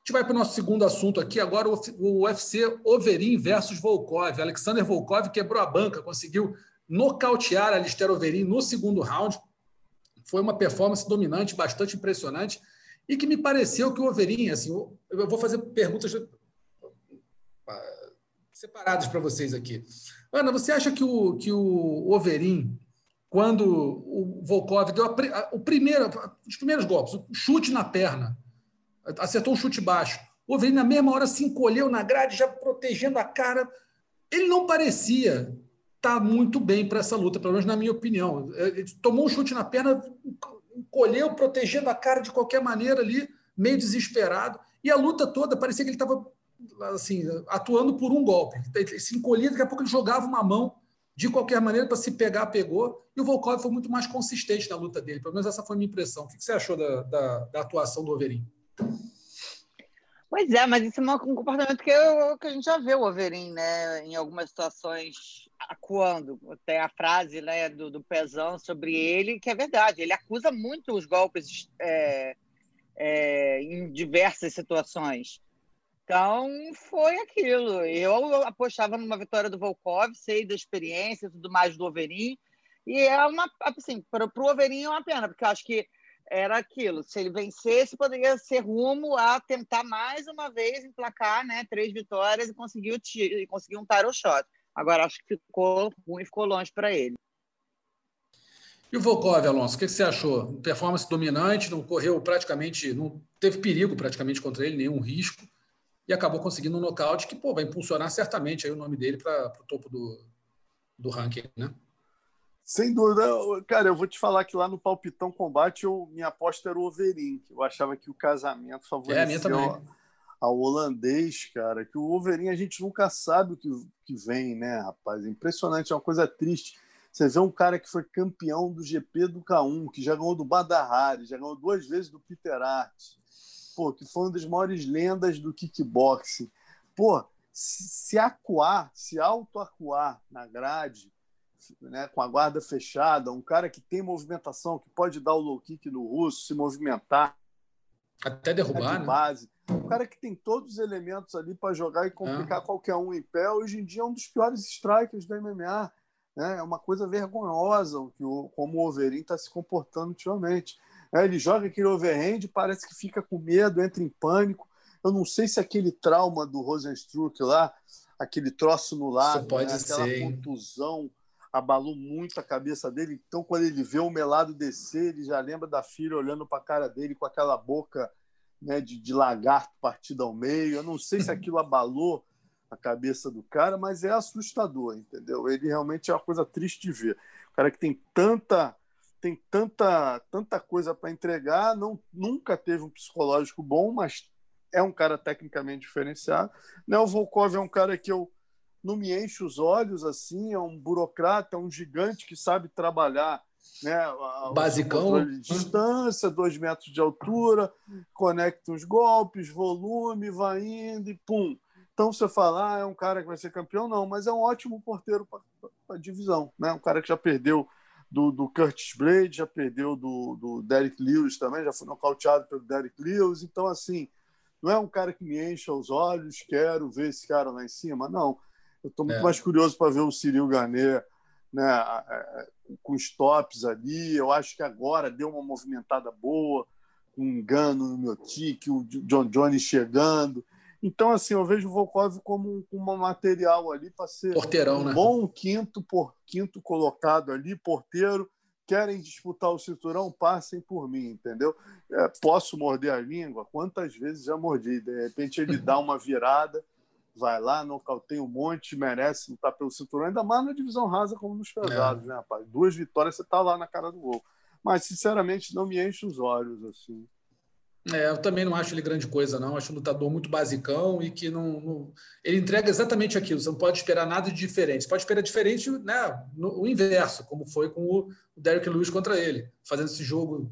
gente vai para o nosso segundo assunto aqui, agora o UFC Overin versus Volkov. Alexander Volkov quebrou a banca, conseguiu nocautear Alistair Overin no segundo round. Foi uma performance dominante, bastante impressionante, e que me pareceu que o Overin, assim, eu vou fazer perguntas separadas para vocês aqui. Ana, você acha que o, que o Overin quando o Volkov deu a, a, o primeiro, os primeiros golpes, o chute na perna, acertou um chute baixo. O Overeem, na mesma hora, se encolheu na grade, já protegendo a cara. Ele não parecia estar muito bem para essa luta, pelo menos na minha opinião. Ele tomou um chute na perna, encolheu, protegendo a cara de qualquer maneira ali, meio desesperado. E a luta toda parecia que ele estava assim, atuando por um golpe. Ele se encolhia, daqui a pouco ele jogava uma mão de qualquer maneira, para se pegar, pegou. E o Volkov foi muito mais consistente na luta dele. Pelo menos essa foi a minha impressão. O que você achou da, da, da atuação do Overin? Pois é, mas isso é um comportamento que, eu, que a gente já vê o Overin, né, em algumas situações acuando. Até a frase né, do, do Pezão sobre ele, que é verdade. Ele acusa muito os golpes é, é, em diversas situações. Então, foi aquilo. Eu apostava numa vitória do Volkov, sei da experiência e tudo mais do Overin. E é uma, assim, para o Overin é uma pena, porque eu acho que era aquilo. Se ele vencesse, poderia ser rumo a tentar mais uma vez emplacar né, três vitórias e conseguir, o conseguir um title shot. Agora, acho que ficou ruim, ficou longe para ele. E o Volkov, Alonso, o que você achou? Performance dominante, não correu praticamente, não teve perigo praticamente contra ele, nenhum risco e acabou conseguindo um nocaute que pô, vai impulsionar certamente aí o nome dele para o topo do, do ranking, né? Sem dúvida. Cara, eu vou te falar que lá no Palpitão Combate eu, minha aposta era o Overin. Eu achava que o casamento favoreceu é, ao holandês, cara. Que o Overin a gente nunca sabe o que, que vem, né, rapaz? Impressionante, é uma coisa triste. Você vê um cara que foi campeão do GP do K1, que já ganhou do Badahari, já ganhou duas vezes do Peter Art, pô, que foi uma das maiores lendas do kickboxing. Pô, se, se acuar, se auto-acuar na grade, né, com a guarda fechada, um cara que tem movimentação, que pode dar o low kick no russo, se movimentar. Até derrubar, de né? base. Um cara que tem todos os elementos ali para jogar e complicar é. qualquer um em pé. Hoje em dia é um dos piores strikers da MMA. Né? É uma coisa vergonhosa que o, como o Overin está se comportando ultimamente. É, ele joga aquele overhand, parece que fica com medo, entra em pânico. Eu não sei se aquele trauma do Rosenstruck lá, aquele troço no lado, pode né? aquela ser, contusão abalou muito a cabeça dele. Então, quando ele vê o melado descer, ele já lembra da filha olhando para a cara dele com aquela boca né, de, de lagarto partida ao meio. Eu não sei se aquilo abalou a cabeça do cara, mas é assustador, entendeu? Ele realmente é uma coisa triste de ver. O cara que tem tanta tem tanta, tanta coisa para entregar, não, nunca teve um psicológico bom, mas é um cara tecnicamente diferenciado. Né? O Volkov é um cara que eu não me enche os olhos assim, é um burocrata, é um gigante que sabe trabalhar né, basicão de distância, dois metros de altura, conecta os golpes, volume, vai indo e pum. Então você fala, ah, é um cara que vai ser campeão, não, mas é um ótimo porteiro para a divisão, né? Um cara que já perdeu do, do Curtis Blade, já perdeu do, do Derek Lewis também, já foi nocauteado pelo Derek Lewis. Então, assim, não é um cara que me encha os olhos, quero ver esse cara lá em cima. Não. Eu estou muito é. mais curioso para ver o Cyril Garnet né, com stops ali. Eu acho que agora deu uma movimentada boa, com um engano no meu tique, o John Jones chegando. Então, assim, eu vejo o Volkov como um, um material ali para ser Porteirão, um né? bom quinto por quinto colocado ali, porteiro. Querem disputar o cinturão, passem por mim, entendeu? É, posso morder a língua? Quantas vezes já mordi? De repente ele dá uma virada, vai lá, nocauteia um monte, merece lutar pelo cinturão, ainda mais na divisão rasa como nos pesados, é. né, rapaz? Duas vitórias, você tá lá na cara do gol. Mas, sinceramente, não me enche os olhos, assim. É, eu também não acho ele grande coisa, não. Acho um lutador muito basicão e que não, não, Ele entrega exatamente aquilo. Você não pode esperar nada de diferente. Você pode esperar diferente, né? No, o inverso, como foi com o Derek Lewis contra ele, fazendo esse jogo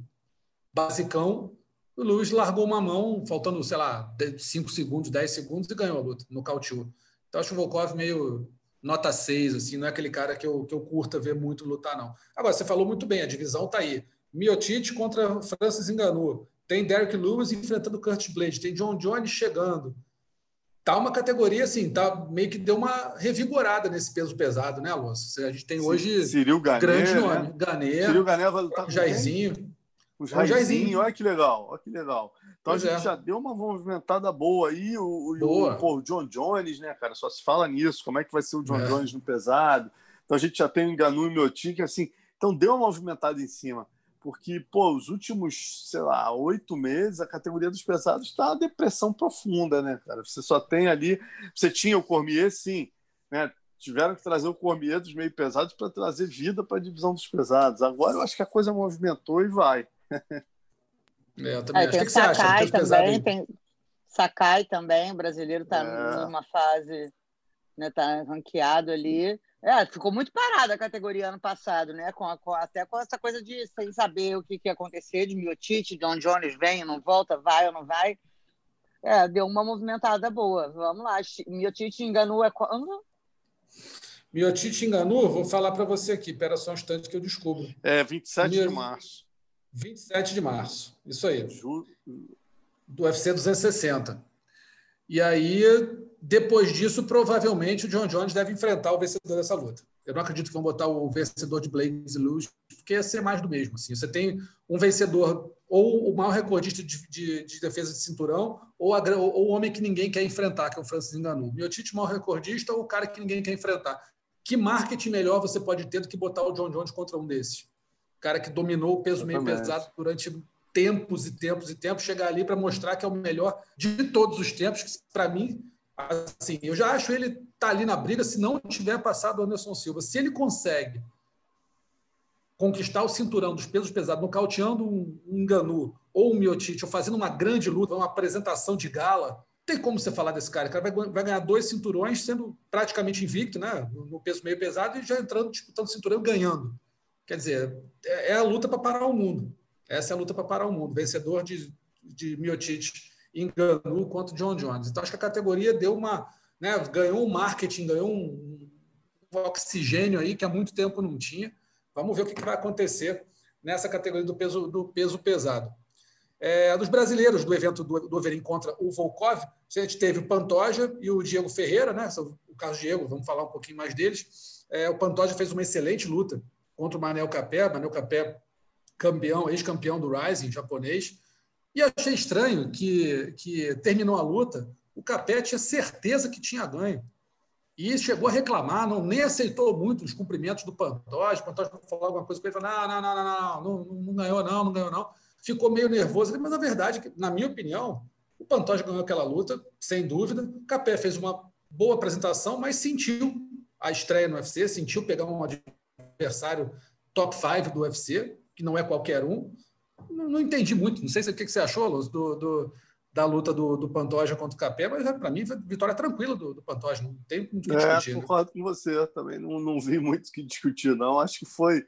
basicão. O Lewis largou uma mão, faltando, sei lá, 5 segundos, 10 segundos e ganhou a luta, nocauteou. Então acho o Volkov meio nota 6, assim, não é aquele cara que eu, que eu curta ver muito lutar, não. Agora, você falou muito bem, a divisão está aí. Miotite contra Francis Enganou. Tem Derek Lewis enfrentando Kurt Blade, tem John Jones chegando. Tá uma categoria assim, tá meio que deu uma revigorada nesse peso pesado, né, Alonso? A gente tem hoje Cyril Gané, grande né? nome, Gané, Cyril Gané vai lutar com Jairzinho. O Jairzinho, olha que legal, olha que legal. Então Pois a gente é. já deu uma movimentada boa aí. O, Boa. o, pô, o John Jones, né, cara? Só se fala nisso. Como é que vai ser o John É. Jones no pesado? Então a gente já tem o Enganu e o Miotic, assim, Então deu uma movimentada em cima. Porque, pô, os últimos, sei lá, oito meses, a categoria dos pesados está depressão profunda, né, cara? Você só tem ali. Você tinha o Cormier, sim, né? Tiveram que trazer o Cormier dos meio pesados para trazer vida para a divisão dos pesados. Agora eu acho que a coisa movimentou e vai. É, eu também acho. O que, que você acha? Também, tem Sakai também, o brasileiro está é. numa fase, né, tá ranqueado ali. É, ficou muito parada a categoria ano passado, né? Com, a, com, até com essa coisa de sem saber o que, que ia acontecer, de Miotite, John Jones vem, não volta, vai ou não vai. É, deu uma movimentada boa. Vamos lá. Miotite enganou é quando? Miotite enganou, vou falar para você aqui, espera só um instante que eu descubro. É, 27 Mio... de março. 27 de março, isso aí. Do UFC 260. E aí, depois disso, provavelmente o John Jones deve enfrentar o vencedor dessa luta. Eu não acredito que vão botar o vencedor de Blaze Luz, porque ia ser mais do mesmo. Assim. Você tem um vencedor, ou o maior recordista de, de, de defesa de cinturão, ou, a, ou, o homem que ninguém quer enfrentar, que é o Francis Ngannou. Miotite, maior recordista, ou o cara que ninguém quer enfrentar. Que marketing melhor você pode ter do que botar o John Jones contra um desses? O cara que dominou o peso meio pesado durante tempos e tempos e tempos, chegar ali para mostrar que é o melhor de todos os tempos, que para mim assim, eu já acho ele tá ali na briga se não tiver passado o Anderson Silva. Se ele consegue conquistar o cinturão dos pesos pesados, nocauteando um, um Ganu ou um Miotite, ou fazendo uma grande luta, uma apresentação de gala, tem como você falar desse cara. O cara vai, vai ganhar dois cinturões, sendo praticamente invicto, né? No peso meio pesado e já entrando, disputando o cinturão ganhando. Quer dizer, é, é a luta para parar o mundo. Essa é a luta para parar o mundo. Vencedor de, de Miotite enganou contra o John Jones. Então, acho que a categoria deu uma. Né, ganhou um marketing, ganhou um, um oxigênio aí que há muito tempo não tinha. Vamos ver o que, vai acontecer nessa categoria do peso, do peso pesado. É, dos brasileiros do evento do, do Overeem contra o Volkov, a gente teve o Pantoja e o Diego Ferreira, né? O Carlos Diego, vamos falar um pouquinho mais deles. É, o Pantoja fez uma excelente luta contra o Manel Capé, Manel Capé campeão, ex-campeão do Rising japonês. E achei estranho que, que terminou a luta, o Capé tinha certeza que tinha ganho. E chegou a reclamar, não, nem aceitou muito os cumprimentos do Pantoja. O Pantoja falou alguma coisa com ele, falou: não, não, não, não, não, não, ganhou, não, não ganhou, não. Ficou meio nervoso. Mas a verdade é na minha opinião, o Pantoja ganhou aquela luta, sem dúvida. O Capé fez uma boa apresentação, mas sentiu a estreia no UFC, sentiu pegar um adversário top 5 do UFC, que não é qualquer um não, não, entendi muito. Não sei se, o que, você achou, Luz, do, do, da luta do, do Pantoja contra o Capé, mas para mim foi vitória tranquila do, do Pantoja. Não tem muito o que é, discutir. É, concordo né? com você. Também não, não vi muito o que discutir, não. Acho que foi,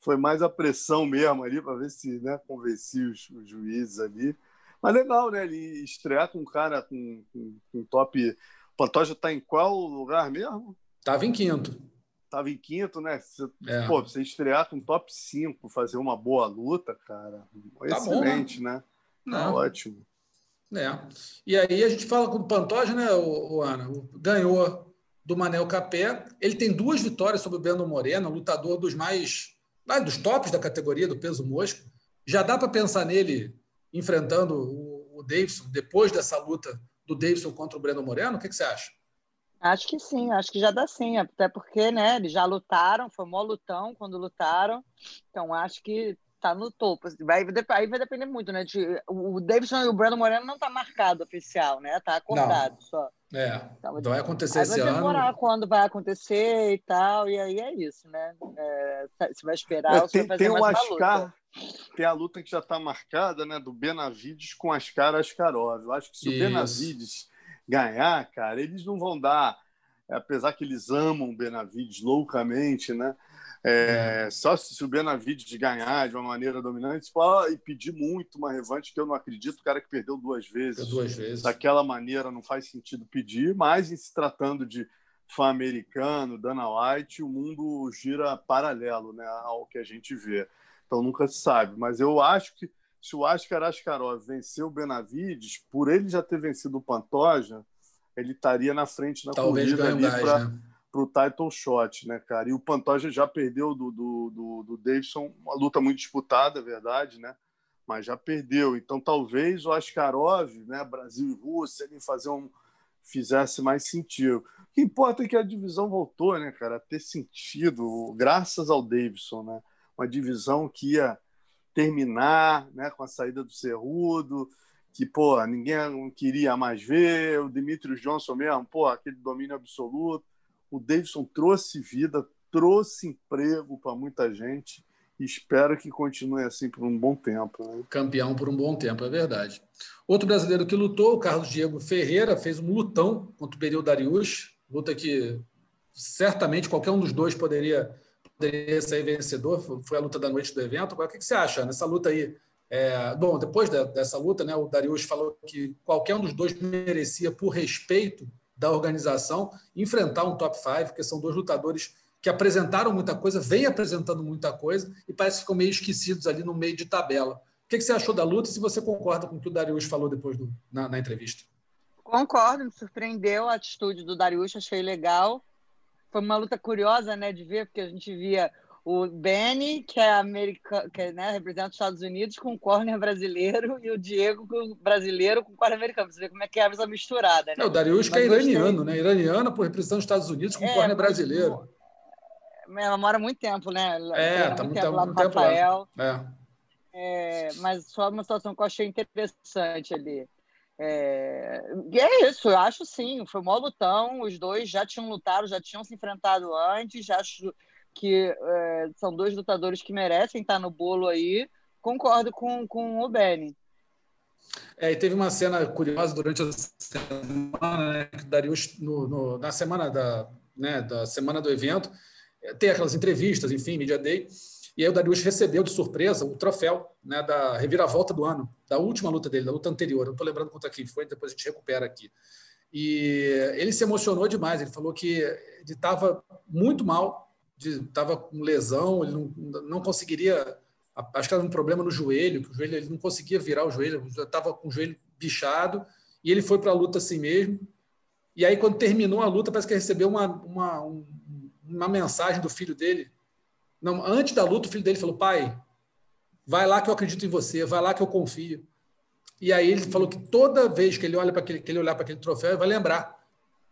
foi mais a pressão mesmo ali para ver se né, convencia os, os, juízes ali. Mas legal, né? Ele estrear com um cara com, com, com top. O Pantoja está em qual lugar mesmo? Estava em quinto estava em quinto, né? Você, é. pô, você estrear com top 5, fazer uma boa luta, cara, tá excelente, bom, né? né? Tá ótimo. É. E aí a gente fala com o Pantoja, né, o, o Ana? Ganhou do Manel Capé. Ele tem duas vitórias sobre o Breno Moreno, lutador dos mais. dos tops da categoria do peso mosca. Já dá para pensar nele enfrentando o, o Davidson depois dessa luta do Davidson contra o Breno Moreno? O que, que você acha? Acho que sim, acho que já dá sim, até porque, né, eles já lutaram, foi mó lutão quando lutaram, então acho que tá no topo. Vai, aí vai depender muito, né? De, o Davidson e o Brandon Moreno não tá marcado oficial, né? Tá acordado não. só. É, então, vai acontecer esse vai demorar ano. quando vai acontecer e tal, e aí é isso, né? É, você vai esperar, é, tem, vai fazer tem mais o Ascar, luta. Tem a luta que já está marcada, né? Do Benavides com Ascar Askarov. Eu acho que se isso. o Benavides ganhar, cara, eles não vão dar, é, apesar que eles amam o Benavides loucamente, né? É, uhum. Só se, se o Benavides ganhar de uma maneira dominante e pedir muito uma revanche, que eu não acredito, o cara que perdeu duas vezes, duas vezes. daquela maneira não faz sentido pedir, mas em se tratando de fã americano, Dana White, o mundo gira paralelo né, ao que a gente vê. Então nunca se sabe. Mas eu acho que se o Askar Askarov venceu o Benavides, por ele já ter vencido o Pantoja, ele estaria na frente na Talvez corrida ali para né? o title shot, né, cara? E o Pantoja já perdeu do, do, do, do Davidson, uma luta muito disputada, é verdade, né? Mas já perdeu. Então talvez o Askarov, né, Brasil e Rússia, ele fazer um fizesse mais sentido. O que importa é que a divisão voltou, né, cara, a ter sentido, graças ao Davidson, né? uma divisão que ia terminar né, com a saída do Cerrudo, que pô, ninguém queria mais ver, o Demetrius Johnson mesmo, pô, aquele domínio absoluto. O Davidson trouxe vida, trouxe emprego para muita gente espero que continue assim por um bom tempo. Né? Campeão por um bom tempo, é verdade. Outro brasileiro que lutou, o Carlos Diego Ferreira, fez um lutão contra o Beril Darius, luta que certamente qualquer um dos dois poderia, poderia sair vencedor, foi a luta da noite do evento. Agora, o que você acha nessa luta aí? É, bom, depois dessa luta, né, o Darius falou que qualquer um dos dois merecia, por respeito da organização, enfrentar um top 5, porque são dois lutadores que apresentaram muita coisa, vem apresentando muita coisa e parece que ficam meio esquecidos ali no meio de tabela. O que, você achou da luta e se você concorda com o que o Darius falou depois do, na, na entrevista? Concordo, me surpreendeu a atitude do Darius, achei legal. Foi uma luta curiosa né, de ver, porque a gente via o Benny, que é americano, que né, representa os Estados Unidos, com o corner brasileiro, e o Diego com brasileiro com o corner americano. Você vê como é que é essa misturada. Né? É, o Darius que é iraniano, né? Iraniano por representar os Estados Unidos com é, corner brasileiro. Ela mora muito tempo, né? É, tá muito tempo, lá no Rafael. É. É, mas só uma situação que eu achei interessante ali. É, e é isso, eu acho sim, foi uma lutão, os dois já tinham lutado, já tinham se enfrentado antes, acho que é, são dois lutadores que merecem estar no bolo aí. Concordo com, com o Benny. É, e teve uma cena curiosa durante a semana, né, que no, no, na semana da, né, da semana do evento, tem aquelas entrevistas, enfim, Media Day, e aí o Darius recebeu de surpresa o troféu né, da reviravolta do ano, da última luta dele, da luta anterior. Eu não estou lembrando contra quem foi, depois a gente recupera aqui. E ele se emocionou demais. Ele falou que ele estava muito mal, estava com lesão, ele não, não conseguiria. Acho que era um problema no joelho, que o joelho ele não conseguia virar o joelho, estava com o joelho bichado. E ele foi para a luta assim mesmo. E aí, quando terminou a luta, parece que recebeu uma, uma, um, uma mensagem do filho dele. Não, antes da luta, o filho dele falou: pai, vai lá que eu acredito em você, vai lá que eu confio. E aí ele falou que toda vez que ele olha para aquele, que ele olhar para aquele troféu, ele vai lembrar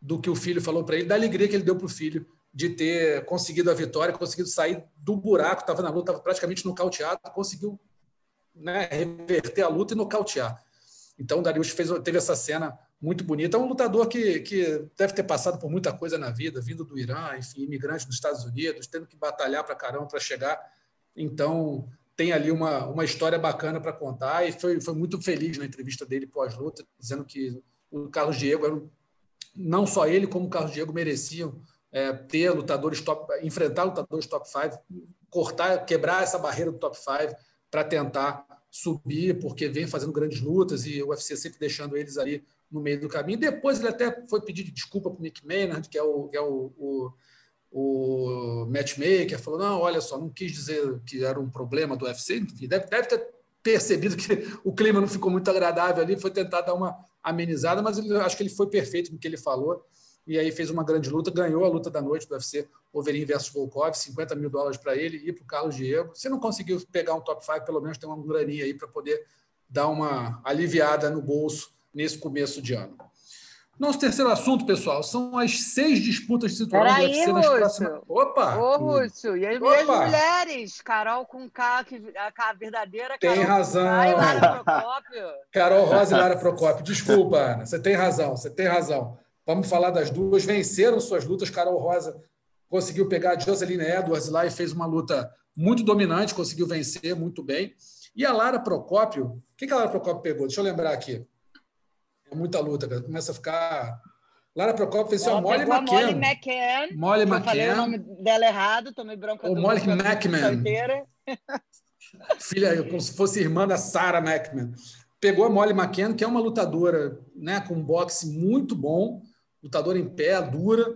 do que o filho falou para ele, da alegria que ele deu para o filho de ter conseguido a vitória, conseguido sair do buraco, estava na luta, estava praticamente nocauteado, conseguiu né, reverter a luta e nocautear. Então, Darius fez, teve essa cena muito bonita. É um lutador que, que deve ter passado por muita coisa na vida, vindo do Irã, enfim, imigrante dos Estados Unidos, tendo que batalhar para caramba para chegar. Então, tem ali uma, uma história bacana para contar e foi, foi muito feliz na entrevista dele pós-luta, dizendo que o Carlos Diego era não só ele como o Carlos Diego mereciam é, ter lutadores top, enfrentar lutadores top 5, cortar, quebrar essa barreira do top 5 para tentar subir, porque vem fazendo grandes lutas e o UFC sempre deixando eles ali no meio do caminho. Depois ele até foi pedir desculpa para o Mick Maynard, que é o, que é o, o, o, matchmaker, falou, não, olha só, não quis dizer que era um problema do UFC, deve, deve ter percebido que o clima não ficou muito agradável ali, foi tentar dar uma amenizada, mas ele, acho que ele foi perfeito no que ele falou, e aí fez uma grande luta, ganhou a luta da noite do UFC, Overeem versus Volkov, 50 mil dólares para ele e para o Carlos Diego. Se não conseguiu pegar um top 5, pelo menos tem uma graninha aí para poder dar uma aliviada no bolso nesse começo de ano. Nosso terceiro assunto, pessoal, são as seis disputas de cinturão do UFC nas próximas. Opa! Ô, Rússio, e as, minhas mulheres? Carol com K, que, a, verdadeira Tem Carol razão. K Lara Procópio. Carol Rosa e Lara Procópio. Desculpa, Ana, você tem razão, você tem razão. Vamos falar das duas. Venceram suas lutas. Carol Rosa conseguiu pegar a Joseline Edwards lá e fez uma luta muito dominante, conseguiu vencer muito bem. E a Lara Procópio, o que a Lara Procópio pegou? Deixa eu lembrar aqui. É muita luta, cara. Começa a ficar. Lara Procópio fez a Molly McCann. Molly McCann. Molly McCann. falei o nome dela errado, tomei bronca o do Molly McMahon. Filha, como se fosse irmã da Sarah McMahon. Pegou a Molly McCann, que é uma lutadora né, com um boxe muito bom, lutadora em pé, dura,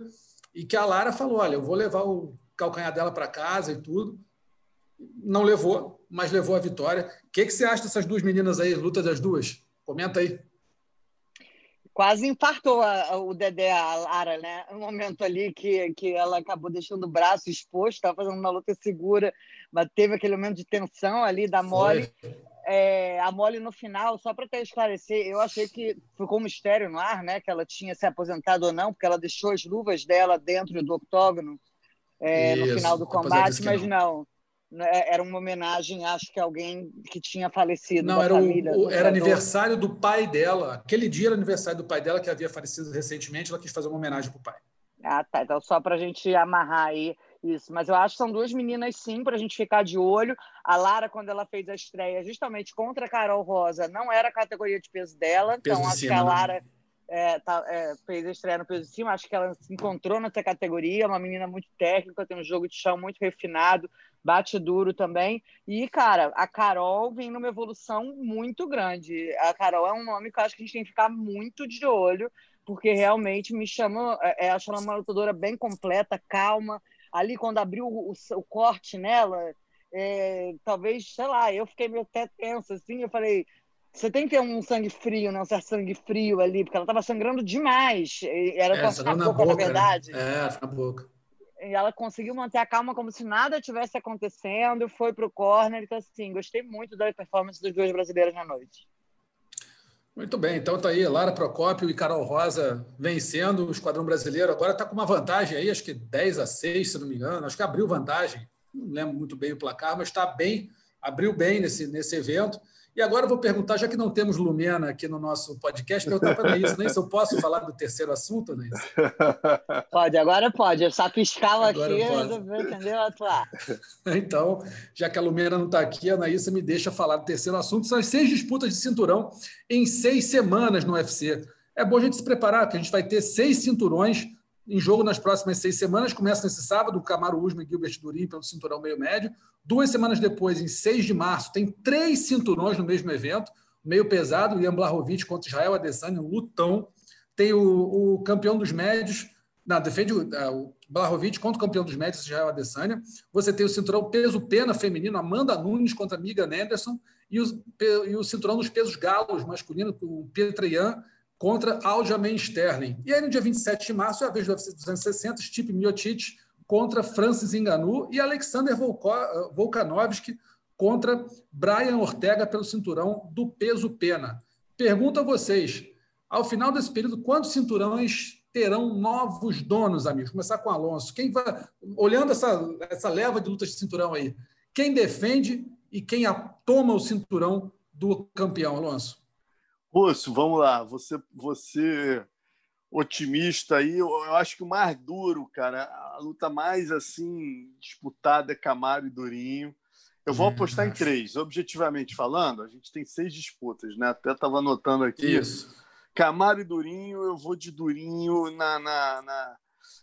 e que a Lara falou: olha, eu vou levar o calcanhar dela para casa e tudo. Não levou, mas levou a vitória. O que, que você acha dessas duas meninas aí, luta das duas? Comenta aí quase infartou a, o Dedé, a Lara, né? Um momento ali que, que ela acabou deixando o braço exposto, estava fazendo uma luta segura, mas teve aquele momento de tensão ali da Molly. É, a Molly no final, só para até esclarecer, eu achei que ficou um mistério no ar, né? Que ela tinha se aposentado ou não, porque ela deixou as luvas dela dentro do octógono é, no final do combate, mas não. né, era uma homenagem, acho que alguém que tinha falecido. Não, era, família, o, era aniversário do pai dela. Aquele dia era aniversário do pai dela, que havia falecido recentemente. Ela quis fazer uma homenagem para o pai. Ah, tá. Então, só para a gente amarrar aí isso. Mas eu acho que são duas meninas, sim, para a gente ficar de olho. A Lara, quando ela fez a estreia justamente contra a Carol Rosa, não era a categoria de peso dela. Peso então, acho cima, que a né? Lara. Né? É, tá, é, fez a estreia no peso de cima, acho que ela se encontrou nessa categoria, uma menina muito técnica, tem um jogo de chão muito refinado, bate duro também. E, cara, a Carol vem numa evolução muito grande. A Carol é um nome que eu acho que a gente tem que ficar muito de olho, porque realmente me chama, é, é acho ela uma lutadora bem completa, calma. Ali, quando abriu o, o corte nela, é, talvez, sei lá, eu fiquei meio até tensa, assim, eu falei, você tem que ter um sangue frio, né? Um certo sangue frio ali, porque ela estava sangrando demais. Era é, com a boca, na, boca, na né? verdade. Né? É, na boca ela conseguiu manter a calma como se nada tivesse acontecendo, foi para o corner. Então, assim, gostei muito da performance dos dois brasileiros na noite. Muito bem, então tá aí Lara Procópio e Carol Rosa vencendo o esquadrão brasileiro. Agora está com uma vantagem aí, acho que 10 a 6, se não me engano. Acho que abriu vantagem, não lembro muito bem o placar, mas está bem, abriu bem nesse, nesse evento. E agora eu vou perguntar, já que não temos Lumena aqui no nosso podcast, perguntar para a Anaís. Anaís, eu posso falar do terceiro assunto, Anaís? Pode, agora pode. Eu só piscava aqui e entendeu? Atuar. Então, já que a Lumena não está aqui, a Anaísa me deixa falar do terceiro assunto. São as seis disputas de cinturão em seis semanas no UFC. É bom a gente se preparar, porque a gente vai ter seis cinturões em jogo nas próximas seis semanas. Começa nesse sábado, o Camaro Usman e Gilbert Durin pelo cinturão meio-médio. Duas semanas depois, em 6 de março, tem três cinturões no mesmo evento. Meio pesado, Ian Blachowicz contra Israel Adesanya, um lutão. Tem o, o campeão dos médios, não, defende o, é, o Blachowicz contra o campeão dos médios, Israel Adesanya. Você tem o cinturão peso-pena feminino, Amanda Nunes contra Miga Anderson. E o, e o cinturão dos pesos galos masculino, o Ian contra Aljamain Sterling. E aí, no dia 27 de março, é a vez do UFC 260, Stipe Miocic contra Francis Ngannou e Alexander Volkanovski contra Brian Ortega pelo cinturão do peso pena. Pergunto a vocês, ao final desse período, quantos cinturões terão novos donos, amigos? Começar com Alonso. Quem vai, olhando essa, essa leva de lutas de cinturão aí, quem defende e quem toma o cinturão do campeão, Alonso? Russo, vamos lá. Você, você otimista aí, eu, acho que o mais duro, cara, a luta mais assim disputada é Camaro e Durinho. Eu vou apostar em três. Objetivamente falando, a gente tem seis disputas, né? Até estava anotando aqui. Isso. Camaro e Durinho, eu vou de Durinho na, na, na,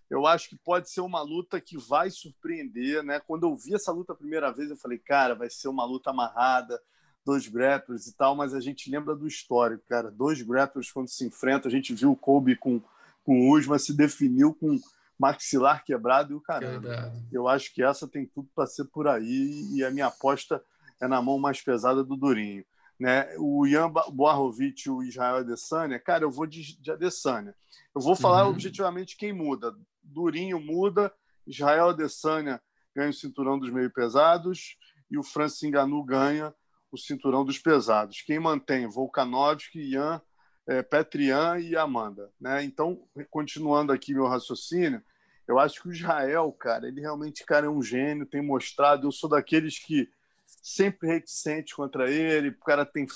Eu acho que pode ser uma luta que vai surpreender, né? Quando eu vi essa luta a primeira vez, eu falei, cara, vai ser uma luta amarrada dois grapplers e tal, mas a gente lembra do histórico, cara. Dois grapplers quando se enfrentam, a gente viu o Kobe com, com o Usman se definiu com maxilar quebrado e o caramba. Eu acho que essa tem tudo para ser por aí e a minha aposta é na mão mais pesada do Durinho. Né? O Ian Boarovic e o Israel Adesanya, cara, eu vou de, de Adesanya. Eu vou falar uhum. objetivamente quem muda. Durinho muda, Israel Adesanya ganha o cinturão dos meio pesados e o Francis Ngannou ganha o cinturão dos pesados. Quem mantém Volkanovski, Ian, é, Petrian e Amanda. Né? Então, continuando aqui meu raciocínio, eu acho que o Israel, cara, ele realmente cara, é um gênio, tem mostrado. Eu sou daqueles que sempre reticente contra ele, o cara tem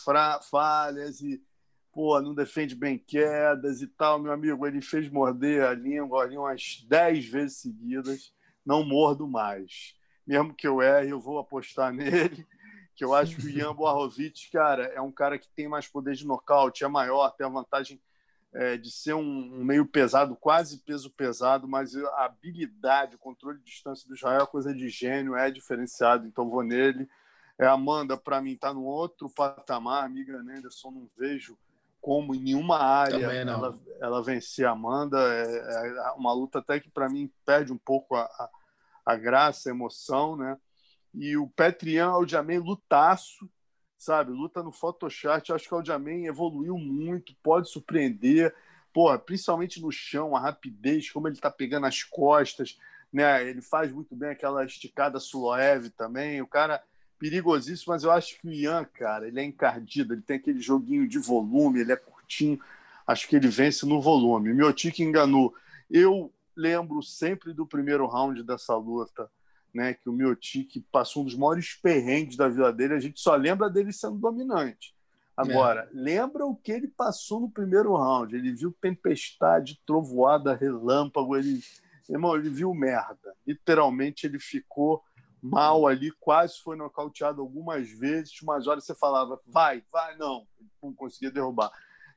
falhas e pô, não defende bem quedas e tal. Meu amigo, ele fez morder a língua ali umas 10 vezes seguidas. Não mordo mais. Mesmo que eu erre, eu vou apostar nele que eu acho que o Ian Boarovic, cara, é um cara que tem mais poder de nocaute, é maior, tem a vantagem é, de ser um, um, meio pesado, quase peso pesado, mas a habilidade, o controle de distância do Israel é coisa de gênio, é diferenciado, então vou nele. É, Amanda, para mim, está no outro patamar, amiga Anderson, não vejo como em nenhuma área ela, ela vencer a Amanda. É, é, uma luta até que, para mim, perde um pouco a, a, a graça, a emoção, né? E o Petrian Aldiamen lutaço, sabe? Luta no Photoshop. Acho que o Aldiamen evoluiu muito, pode surpreender. Porra, principalmente no chão, a rapidez, como ele tá pegando as costas, né? Ele faz muito bem aquela esticada Suloev também. O cara perigosíssimo, mas eu acho que o Ian, cara, ele é encardido, ele tem aquele joguinho de volume, ele é curtinho. Acho que ele vence no volume. Miotic enganou. Eu lembro sempre do primeiro round dessa luta né, que o Miotic passou um dos maiores perrengues da vida dele, a gente só lembra dele sendo dominante. Agora, é. lembra o que ele passou no primeiro round? Ele viu tempestade, trovoada, relâmpago, ele, irmão, ele viu merda. Literalmente, ele ficou mal ali, quase foi nocauteado algumas vezes. Umas horas você falava, vai, vai, não, não conseguia derrubar.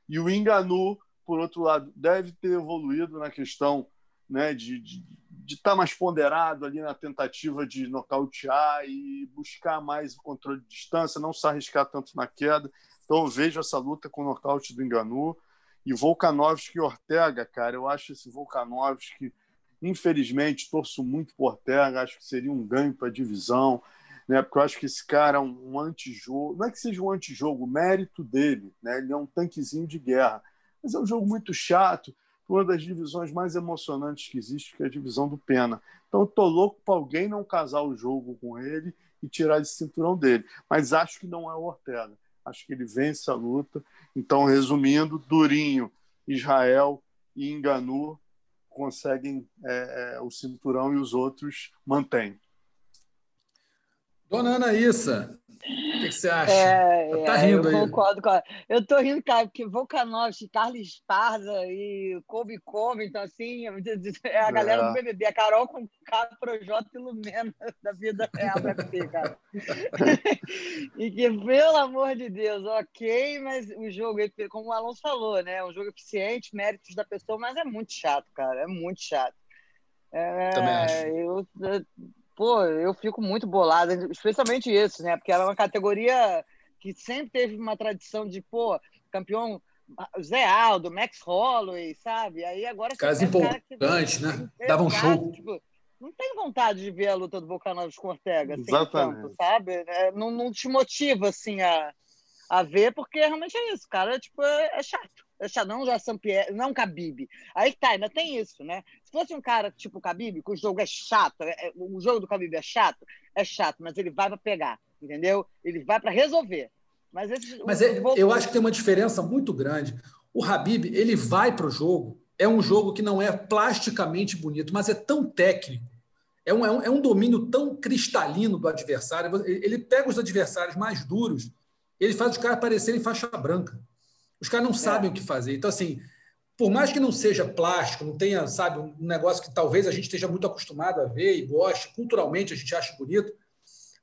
E o Enganu, por outro lado, deve ter evoluído na questão né, de, de de estar tá mais ponderado ali na tentativa de nocautear e buscar mais o controle de distância, não se arriscar tanto na queda. Então eu vejo essa luta com o nocaute do Enganu. E Volkanovski e Ortega, cara, eu acho esse Volkanovski, infelizmente, torço muito por Ortega, acho que seria um ganho para a divisão, né? porque eu acho que esse cara é um, um antijogo. Não é que seja um antijogo, mérito dele, né? ele é um tanquezinho de guerra, mas é um jogo muito chato uma das divisões mais emocionantes que existe, que é a divisão do Pena. Então, estou louco para alguém não casar o jogo com ele e tirar esse cinturão dele. Mas acho que não é o Ortega. Acho que ele vence a luta. Então, resumindo, Durinho, Israel e Enganu conseguem é, é, o cinturão e os outros mantêm. Dona Anaísa, o que, que, você acha? É, tá rindo eu aí. Concordo com Eu tô rindo, cara, porque Volkanovski, Carlos Esparza e Kobe então assim, é a galera é. do BBB, a Carol com K, Projota e Lumena da vida real pra ter, cara. e que, pelo amor de Deus, ok, mas o jogo, como o Alonso falou, né? Um jogo eficiente, méritos da pessoa, mas é muito chato, cara, é muito chato. É, Também acho. Eu, pô, eu fico muito bolado, especialmente isso, né? Porque era uma categoria que sempre teve uma tradição de, pô, campeão Zé Aldo, Max Holloway, sabe? Aí agora... Caras empolgantes, cara né? Davam um show. Tipo, não tem vontade de ver a luta do Volkanovski com Ortega, assim, Exatamente. Tanto, sabe? É, não, não te motiva, assim, a, a ver, porque realmente é isso, cara, tipo, é, é chato. É não já Pierre, não Khabib. Aí tá, ainda tem isso, né? Se fosse um cara tipo Khabib, que o jogo é chato, é, é, o jogo do Khabib é chato, é chato, mas ele vai para pegar, entendeu? Ele vai para resolver. Mas, esse, mas é, eu acho que tem uma diferença muito grande. O Habib, ele vai para o jogo, é um jogo que não é plasticamente bonito, mas é tão técnico. É um, é um, é um domínio tão cristalino do adversário. Ele pega os adversários mais duros, ele faz os caras parecerem faixa branca. Os caras não sabem é. o que fazer. Então, assim, por mais que não seja plástico, não tenha, sabe, um negócio que talvez a gente esteja muito acostumado a ver e goste, culturalmente a gente acha bonito,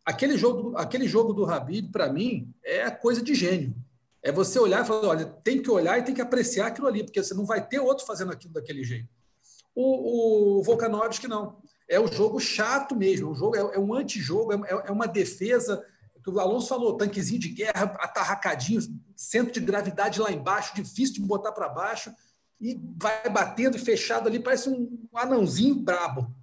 aquele jogo, aquele jogo do Habib, para mim, é coisa de gênio. É você olhar e falar, olha, tem que olhar e tem que apreciar aquilo ali, porque você não vai ter outro fazendo aquilo daquele jeito. O, o Volkanovski não. É o um jogo chato mesmo, é um, jogo, é, é um antijogo, é, é uma defesa que o Alonso falou, tanquezinho de guerra, atarracadinho, centro de gravidade lá embaixo, difícil de botar para baixo e vai batendo e fechado ali, parece um anãozinho brabo.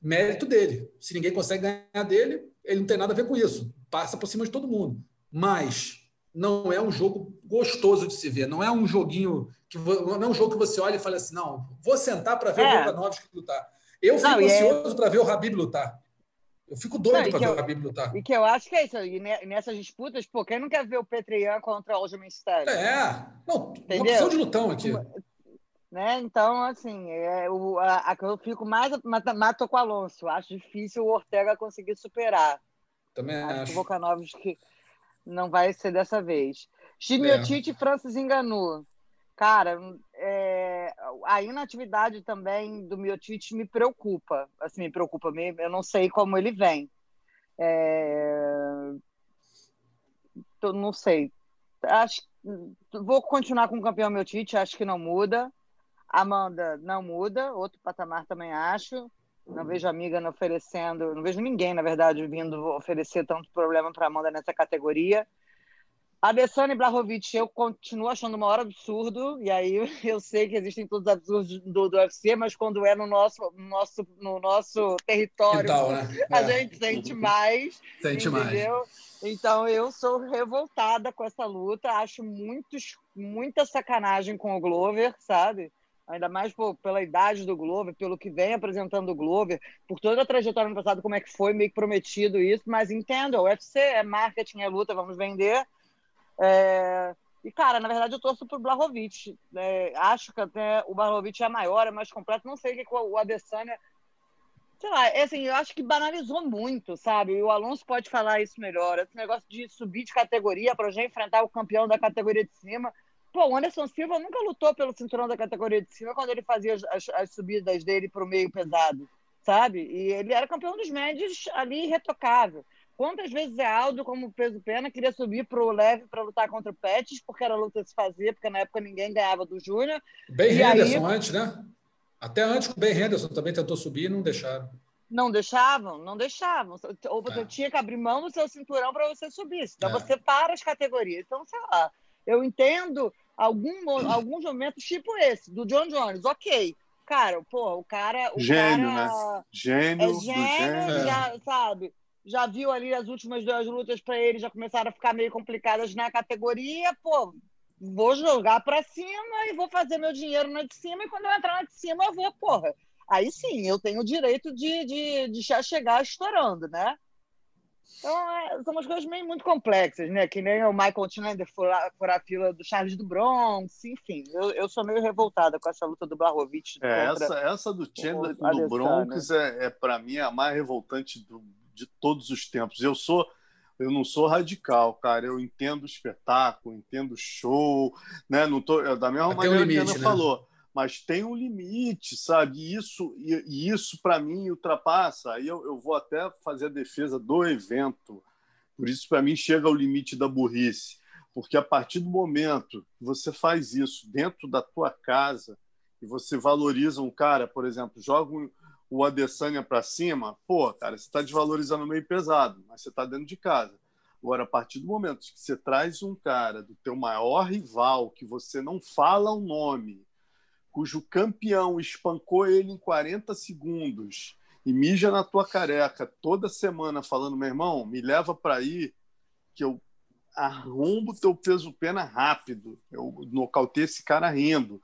Mérito dele. Se ninguém consegue ganhar dele, ele não tem nada a ver com isso. Passa por cima de todo mundo. Mas não é um jogo gostoso de se ver. Não é um joguinho que não é um jogo que você olha e fala assim, não, vou sentar para ver é. o Volkanovski lutar. Eu fico não, é ansioso é... para ver o Habib lutar. Eu fico doido para ver eu, o Habib lutar. E que eu acho que é isso. E nessas disputas, pô, quem não quer ver o Petrian contra o Aljamain Sterling? É. Não, Entendeu? uma opção de lutão aqui. Né? Então, assim, é, o, a, a, eu fico mais mato com o Alonso. Acho difícil o Ortega conseguir superar. Também acho. acho. que o Volkanovski não vai ser dessa vez. Chimiotite é. e Francis enganou. Cara, é, a inatividade também do Miotite me preocupa. Assim, me preocupa mesmo. Eu não sei como ele vem. É, não sei. Acho, vou continuar com o campeão Miotite, acho que não muda. Amanda não muda, outro patamar também acho. Não vejo amiga oferecendo, não vejo ninguém, na verdade, vindo oferecer tanto problema para Amanda nessa categoria. Adesanya Blahovic, eu continuo achando o maior absurdo, e aí eu sei que existem todos os absurdos do, do UFC, mas quando é no nosso, no nosso, no nosso território, então, né? a é. gente sente mais. Sente entendeu? mais. Então eu sou revoltada com essa luta, acho muitos, muita sacanagem com o Glover, sabe? Ainda mais por, pela idade do Glover, pelo que vem apresentando o Glover, por toda a trajetória no passado, como é que foi, meio que prometido isso, mas entenda, o UFC é marketing, é luta, vamos vender é... E, cara, na verdade, eu torço pro Blahovic. É, acho que até o Blahovic é maior, é mais completo. Não sei o que o Adesanya sei lá, é assim, eu acho que banalizou muito, sabe? E o Alonso pode falar isso melhor. Esse negócio de subir de categoria para já enfrentar o campeão da categoria de cima. Pô, o Anderson Silva nunca lutou pelo cinturão da categoria de cima quando ele fazia as, as subidas dele para o meio pesado, sabe? E ele era campeão dos médios ali irretocável. Quantas vezes é Aldo, como peso pena, queria subir para o leve para lutar contra o Pettis, porque era a luta que se fazia, porque na época ninguém ganhava do Júnior. Bem Henderson aí... antes, né? Até antes o Ben Henderson também tentou subir e não deixaram. Não deixavam, não deixavam. Ou você é. tinha que abrir mão do seu cinturão para você subir, senão é. você para as categorias. Então, sei lá, eu entendo algum, alguns momentos tipo esse, do John Jones, ok. Cara, pô, o cara. O gênio, cara né? Gênio, é gênio, gênio. Já, sabe? Já viu ali as últimas duas lutas para ele, já começaram a ficar meio complicadas na categoria. Pô, vou jogar para cima e vou fazer meu dinheiro na de cima, e quando eu entrar na de cima, eu vou, porra. Aí sim, eu tenho o direito de, de, de já chegar estourando, né? Então, é, são umas coisas meio muito complexas, né? Que nem o Michael Chandler furar, furar a fila do Charles do Bronx, enfim. Eu, eu sou meio revoltada com essa luta do Blachowicz. É, essa, essa do Chandler do Bronx é, é para mim, a mais revoltante do, de todos os tempos. Eu sou eu não sou radical, cara. Eu entendo o espetáculo, entendo o show, né? Não tô, é da mesma maneira um limite, que a Ana né? falou mas tem um limite, sabe? E isso, e, e isso para mim ultrapassa. Aí eu, eu vou até fazer a defesa do evento. Por isso, para mim, chega ao limite da burrice. Porque a partir do momento que você faz isso dentro da tua casa e você valoriza um cara, por exemplo, joga o Adesanya para cima, pô, cara, você está desvalorizando meio pesado, mas você está dentro de casa. Agora, a partir do momento que você traz um cara do teu maior rival, que você não fala o nome, cujo campeão espancou ele em 40 segundos e mija na tua careca toda semana falando, meu irmão, me leva para aí que eu arrombo teu peso pena rápido. Eu nocautei esse cara rindo.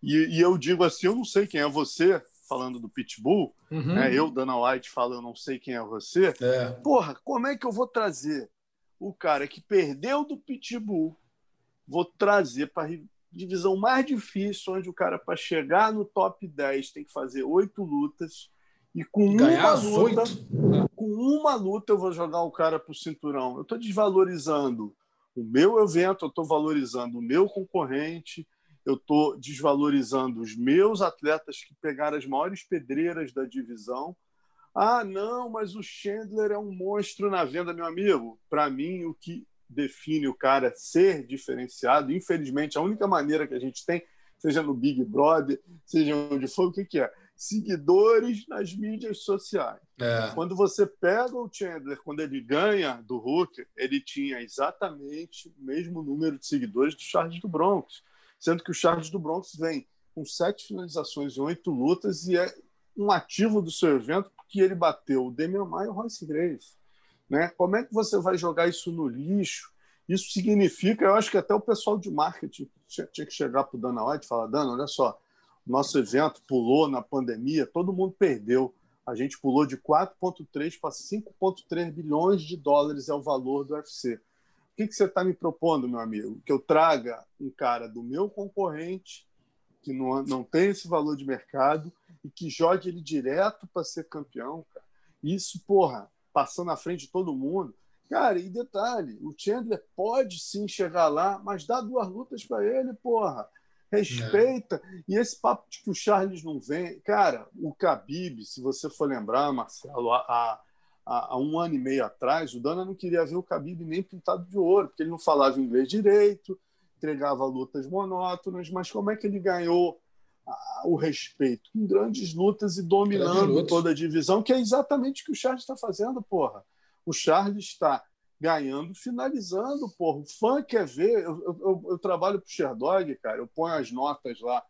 E, e, eu digo assim, eu não sei quem é você, falando do Pitbull, uhum. né? eu, Dana White, falo, eu não sei quem é você. É. Porra, como é que eu vou trazer o cara que perdeu do Pitbull, vou trazer para divisão mais difícil, onde o cara, para chegar no top 10, tem que fazer oito lutas. E com Ganhar uma luta, com uma luta, eu vou jogar o cara para o cinturão. Eu estou desvalorizando o meu evento, eu estou valorizando o meu concorrente, eu estou desvalorizando os meus atletas que pegaram as maiores pedreiras da divisão. Ah, não, mas o Chandler é um monstro na venda, meu amigo. Para mim, o que define o cara ser diferenciado. Infelizmente, a única maneira que a gente tem, seja no Big Brother, seja onde for, o que, que é? Seguidores nas mídias sociais. É. Quando você pega o Chandler, quando ele ganha do Hulk, ele tinha exatamente o mesmo número de seguidores do Charles do Bronx. Sendo que o Charles do Bronx vem com sete finalizações e oito lutas e é um ativo do seu evento porque ele bateu o Demian Maia e o Royce Grace. Né? Como é que você vai jogar isso no lixo? Isso significa, eu acho que até o pessoal de marketing tinha que chegar para o Dana White e falar: Dana, olha só, nosso evento pulou na pandemia, todo mundo perdeu. A gente pulou de 4,3 para 5,3 bilhões de dólares é o valor do UFC. O que, que você está me propondo, meu amigo? Que eu traga um cara do meu concorrente, que não, não tem esse valor de mercado, e que jogue ele direto para ser campeão, cara. Isso, porra, passando na frente de todo mundo. Cara, e detalhe, o Chandler pode sim chegar lá, mas dá duas lutas para ele, porra. Respeita. É. E esse papo de que o Charles não vem. Cara, o Khabib, se você for lembrar, Marcelo, há, há, há um ano e meio atrás, o Dana não queria ver o Khabib nem pintado de ouro, porque ele não falava inglês direito, entregava lutas monótonas, mas como é que ele ganhou o respeito em grandes lutas e dominando toda a divisão, que é exatamente o que o Charles está fazendo, porra. O Charles está ganhando, finalizando, porra. O fã quer ver. Eu, eu, eu trabalho para o Sherdog, cara. Eu ponho as notas lá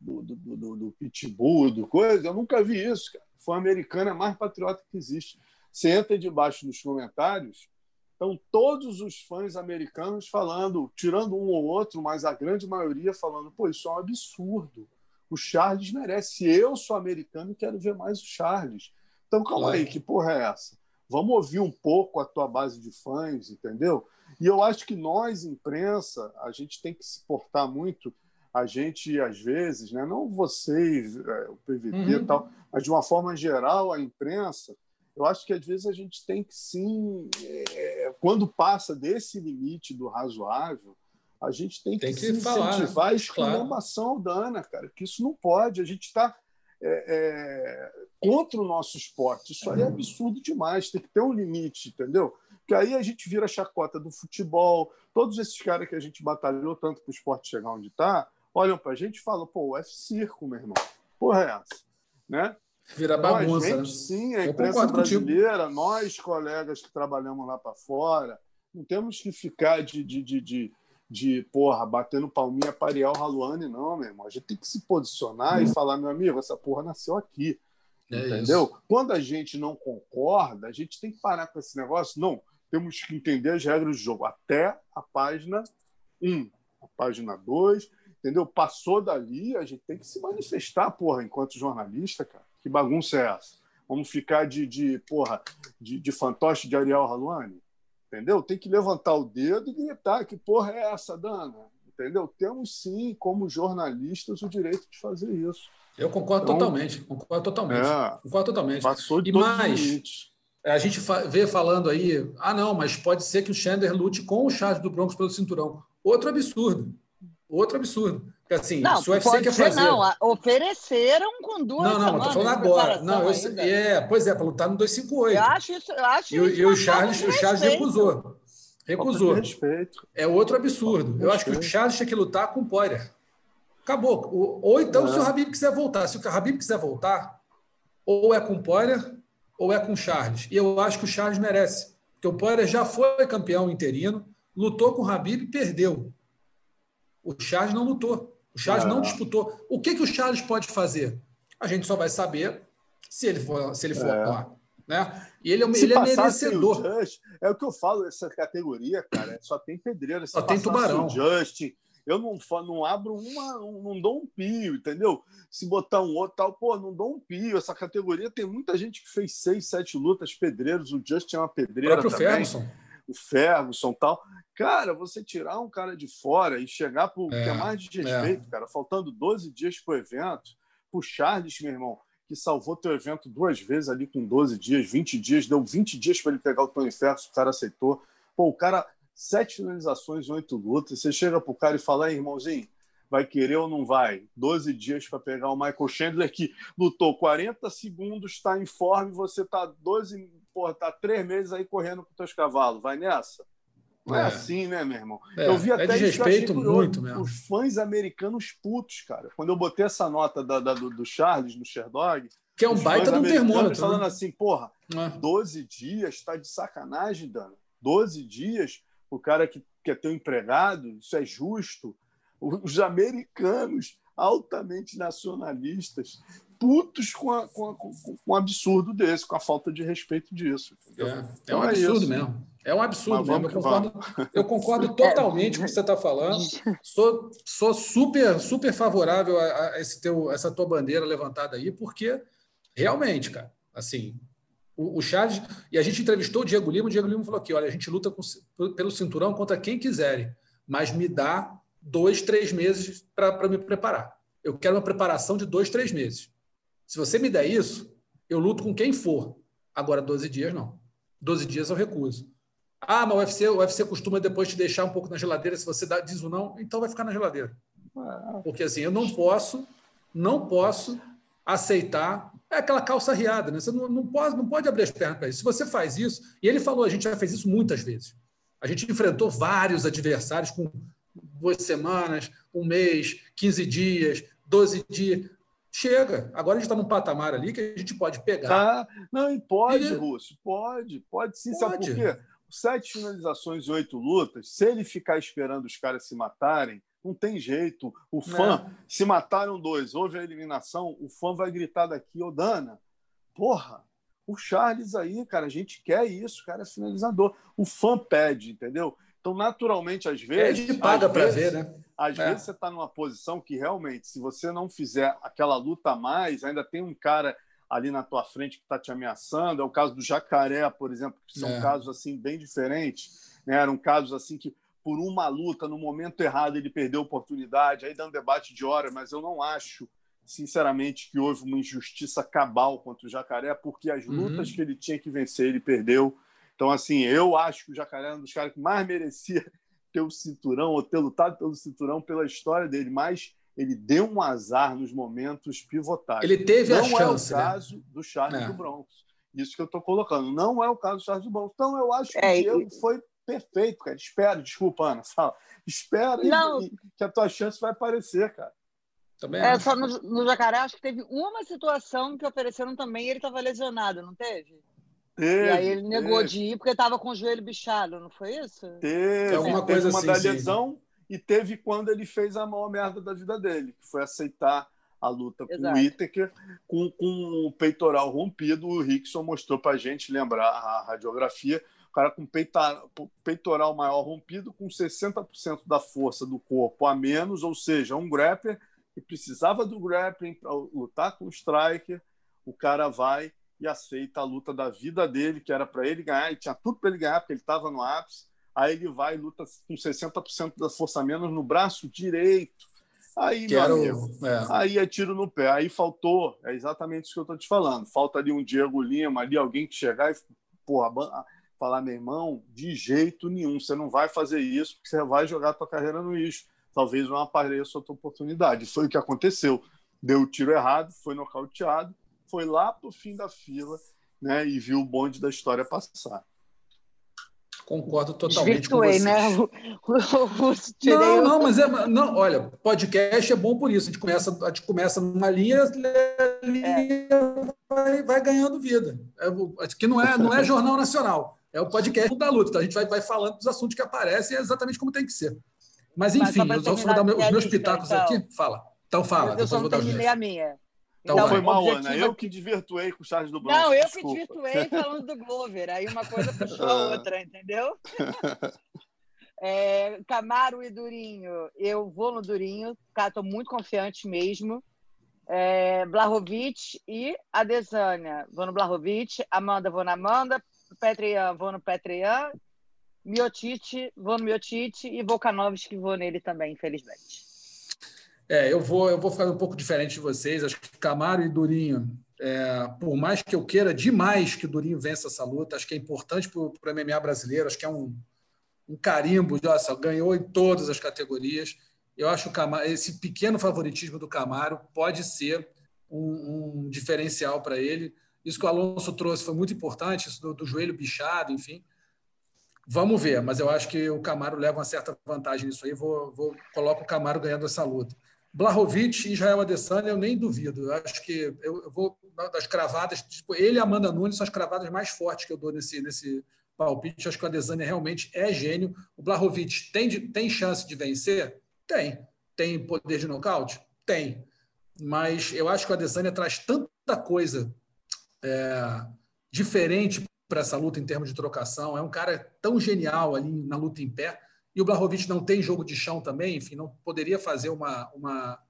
do, do, do, do, Pitbull, do coisa. Eu nunca vi isso, cara. O fã americano é mais patriota que existe. Você entra debaixo dos comentários, estão todos os fãs americanos falando, tirando um ou outro, mas a grande maioria falando, pô, isso é um absurdo o Charles merece. Eu sou americano e quero ver mais o Charles. Então, calma aí, que porra é essa? Vamos ouvir um pouco a tua base de fãs, entendeu? E eu acho que nós, imprensa, a gente tem que se portar muito. a gente, às vezes, né, não vocês, é, o PVT uhum. e tal, mas de uma forma geral, a imprensa, eu acho que às vezes a gente tem que sim, é, quando passa desse limite do razoável, a gente tem que, tem que falar, incentivar a exclamação claro. dana, cara, que isso não pode. A gente está é, é, contra o nosso esporte. Isso aí é absurdo demais. Tem que ter um limite, entendeu? Porque aí a gente vira chacota do futebol. Todos esses caras que a gente batalhou tanto para o esporte chegar onde está, olham para a gente e falam: pô, o F-Circo, meu irmão. Porra, é essa? Né? Vira bagunça. Nós, gente, sim, a imprensa brasileira, contigo. nós, colegas que trabalhamos lá para fora, não temos que ficar de, de, de, de de, porra, batendo palminha para Ariel Haluane, não, meu irmão. A gente tem que se posicionar e uhum. falar, meu amigo, essa porra nasceu aqui. É entendeu? Isso. Quando a gente não concorda, a gente tem que parar com esse negócio. Não, temos que entender as regras do jogo até a página 1, a página 2, entendeu? Passou dali, a gente tem que se manifestar, porra, enquanto jornalista, cara. Que bagunça é essa? Vamos ficar de, de porra, de, de fantoche de Ariel Haluane? Entendeu? Tem que levantar o dedo e gritar que porra é essa, Dana? Entendeu? Temos sim, como jornalistas, o direito de fazer isso. Eu concordo então, totalmente, concordo totalmente. É, concordo totalmente. Passou de e mais, a gente vê falando aí, ah, não, mas pode ser que o Chandler lute com o Charles do Broncos pelo cinturão. Outro absurdo. Outro absurdo. Porque, assim, não, se o UFC quer fazer. Não, ofereceram com duas. Não, não, estou falando agora. Não, eu, é, pois é, para lutar no 258. Eu acho isso. Eu acho e, isso e o Charles, o Charles recusou. Recusou. Respeito. É outro absurdo. Eu acho que o Charles tinha que lutar com o Poirier. Acabou. Ou, ou então, é. se o Habib quiser voltar. Se o Habib quiser voltar, ou é com o Poirier, ou é com o Charles. E eu acho que o Charles merece. Porque o Poirier já foi campeão interino, lutou com o Habib e perdeu. O Charles não lutou. O Charles não, não disputou. O que, que o Charles pode fazer? A gente só vai saber se ele for, se ele for é. lá. Né? E ele, é, ele é merecedor. O Just, é o que eu falo, essa categoria, cara, só tem pedreira. Só tem tubarão. O Justin, eu não, não abro uma, não dou um pio, entendeu? Se botar um outro tal, pô, não dou um pio. Essa categoria tem muita gente que fez seis, sete lutas, pedreiros. O Justin é uma pedreira. O próprio também. Ferguson. O Ferguson tal. Cara, você tirar um cara de fora e chegar para o é, que é mais de respeito, é. cara, faltando 12 dias para o evento, para o Charles, meu irmão, que salvou teu evento duas vezes ali com 12 dias, 20 dias, deu 20 dias para ele pegar o Tony Ferguson, o cara aceitou. Pô, o cara, sete finalizações, oito lutas. Você chega para o cara e fala, irmãozinho, vai querer ou não vai? 12 dias para pegar o Michael Chandler, que lutou 40 segundos, está em forma, você está 12, porra, tá três meses aí correndo com teus cavalos. Vai nessa? Não é, é assim, né, meu irmão? É, eu vi até é de respeito muito mesmo. Os fãs americanos putos, cara. Quando eu botei essa nota da, da do, do, Charles no Sherdog. Que é um baita de um termômetro. Falando né? assim, porra, é. 12 dias, tá de sacanagem, Dana. 12 dias, o cara que quer ter um empregado, isso é justo. Os americanos altamente nacionalistas putos com, a, com, a, com, um absurdo desse, com a falta de respeito disso. É, é, então um é absurdo é mesmo. É um absurdo mesmo. Eu concordo, eu concordo totalmente com o que você está falando. Sou, sou super, super favorável a, a esse teu, essa tua bandeira levantada aí, porque realmente, cara, assim, o, o Charles. E a gente entrevistou o Diego Lima, o Diego Lima falou aqui: olha, a gente luta com, pelo cinturão contra quem quiserem, mas me dá dois, três meses para me preparar. Eu quero uma preparação de dois, três meses. Se você me der isso, eu luto com quem for. Agora, 12 dias, não. 12 dias eu recuso. Ah, mas o UFC, o UFC costuma depois te deixar um pouco na geladeira. Se você dá, diz o não, então vai ficar na geladeira. Porque assim, eu não posso, não posso aceitar. É aquela calça riada, né? Você não, não, pode, não pode abrir as pernas para isso. Se você faz isso, e ele falou, a gente já fez isso muitas vezes. A gente enfrentou vários adversários com duas semanas, um mês, 15 dias, 12 dias. Chega. Agora a gente está num patamar ali que a gente pode pegar. Ah, não, e pode, e... Russo, pode, pode sim. Pode. Sabe por quê? Sete finalizações e oito lutas, se ele ficar esperando os caras se matarem, não tem jeito. O fã, é. se mataram dois, houve a eliminação, o fã vai gritar daqui, ô Dana, porra, o Charles aí, cara, a gente quer isso, cara é finalizador. O fã pede, entendeu? Então, naturalmente, às vezes. Pede paga para ver, né? Às é. vezes você está numa posição que realmente, se você não fizer aquela luta a mais, ainda tem um cara ali na tua frente que está te ameaçando. É o caso do Jacaré, por exemplo, que são é. casos assim bem diferentes. Né? Eram casos assim que por uma luta, no momento errado, ele perdeu a oportunidade. Aí dá um debate de hora, mas eu não acho, sinceramente, que houve uma injustiça cabal contra o Jacaré, porque as uhum. lutas uhum. que ele tinha que vencer, ele perdeu. Então, assim, eu acho que o Jacaré é um dos caras que mais merecia ter o cinturão ou ter lutado pelo cinturão pela história dele, mas ele deu um azar nos momentos pivotais. Ele teve não a chance. Não é o caso né? do Charles é. do Bronx. Isso que eu estou colocando. Não é o caso do Charles do Bronx. Então, eu acho que é, o Diego e... foi perfeito, cara. Espera, desculpa, Ana, fala. Espera e, que a tua chance vai aparecer, cara. Também é, só no, no Jacaré, acho que teve uma situação que ofereceram também e ele estava lesionado, não teve? Teve, e aí ele negou teve. de ir porque estava com o joelho bichado, não foi isso? Teve, alguma teve coisa uma assim, da lesão sim. e teve quando ele fez a maior merda da vida dele, que foi aceitar a luta Exato. com o Whittaker com, com o peitoral rompido. O Rickson mostrou para a gente lembrar a radiografia. O cara com peitoral maior rompido, com 60% da força do corpo a menos, ou seja, um grappler que precisava do grappling para lutar com o striker. O cara vai e aceita a luta da vida dele, que era para ele ganhar, e tinha tudo para ele ganhar, porque ele estava no ápice. Aí ele vai e luta com 60% da força menos no braço direito. Aí, meu amigo, é. aí é tiro no pé. Aí faltou, é exatamente isso que eu estou te falando. Falta ali um Diego Lima, ali alguém que chegar e porra, falar, meu irmão, de jeito nenhum, você não vai fazer isso, porque você vai jogar a tua carreira no lixo. Talvez não apareça outra oportunidade. Foi o que aconteceu. Deu o tiro errado, foi nocauteado, foi lá para o fim da fila né, e viu o bonde da história passar. Concordo totalmente com você. né? não, não, mas é, não, olha, podcast é bom por isso. A gente começa, a gente começa numa linha, linha é. vai, vai ganhando vida. É, que não é, não é jornal nacional, é o podcast da luta. Então a gente vai, vai falando dos assuntos que aparecem é exatamente como tem que ser. Mas enfim, mas eu vou dar os meus pitacos então. aqui. Fala. Então fala. Eu só não terminei a minha. Então, então foi mal, Ana. Eu que desvirtuei com o Charles do Bronx. Não, eu desculpa. que desvirtuei falando do Glover. Aí uma coisa puxou a outra, entendeu? É, Camaro e Durinho. Eu vou no Durinho. Cara, tô muito confiante mesmo. É, Blahovic e Adesanya. Vou no Blahovic. Amanda, vou na Amanda. Petrian, vou no Petrian. Miotite, vou no Miotite. E Volkanovski, vou nele também, infelizmente. É, eu vou, eu vou fazer um pouco diferente de vocês. Acho que Camaro e Durinho, é, por mais que eu queira demais que o Durinho vença essa luta, acho que é importante para o MMA brasileiro, acho que é um, um carimbo nossa, ganhou em todas as categorias. Eu acho que esse pequeno favoritismo do Camaro pode ser um, um diferencial para ele. Isso que o Alonso trouxe foi muito importante, isso do, do joelho bichado, enfim. Vamos ver, mas eu acho que o Camaro leva uma certa vantagem nisso aí. Vou, vou coloco o Camaro ganhando essa luta. Blahovic e Israel Adesanya, eu nem duvido. Eu acho que eu, vou das cravadas, tipo, ele e Amanda Nunes são as cravadas mais fortes que eu dou nesse, nesse palpite. Acho que o Adesanya realmente é gênio. O Blahovic tem, tem chance de vencer? Tem. Tem poder de nocaute? Tem. Mas eu acho que o Adesanya traz tanta coisa é, diferente para essa luta em termos de trocação. É um cara tão genial ali na luta em pé e o Blahovic não tem jogo de chão também, enfim, não poderia fazer uma, uma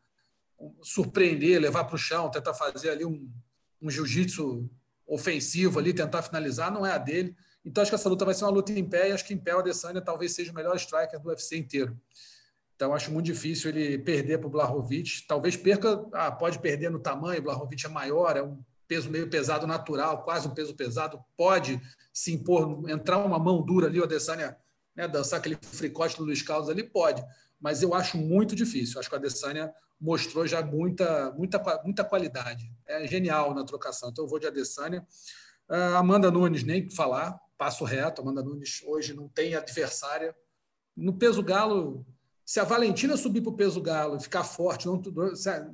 um, surpreender, levar para o chão, tentar fazer ali um, um jiu-jitsu ofensivo ali, tentar finalizar, não é a dele. Então acho que essa luta vai ser uma luta em pé e acho que em pé o Adesanya talvez seja o melhor striker do UFC inteiro. Então acho muito difícil ele perder para o Blahovic. Talvez perca, ah, pode perder no tamanho, o Blahovic é maior, é um peso meio pesado natural, quase um peso pesado, pode se impor, entrar uma mão dura ali, o Adesanya né, dançar aquele fricote do Luiz Carlos ali, pode. Mas eu acho muito difícil. Acho que a Adesanya mostrou já muita, muita, muita qualidade. É genial na trocação. Então eu vou de Adesanya. Uh, Amanda Nunes, nem falar, passo reto. Amanda Nunes hoje não tem adversária. No peso galo, se a Valentina subir para o peso galo e ficar forte, não,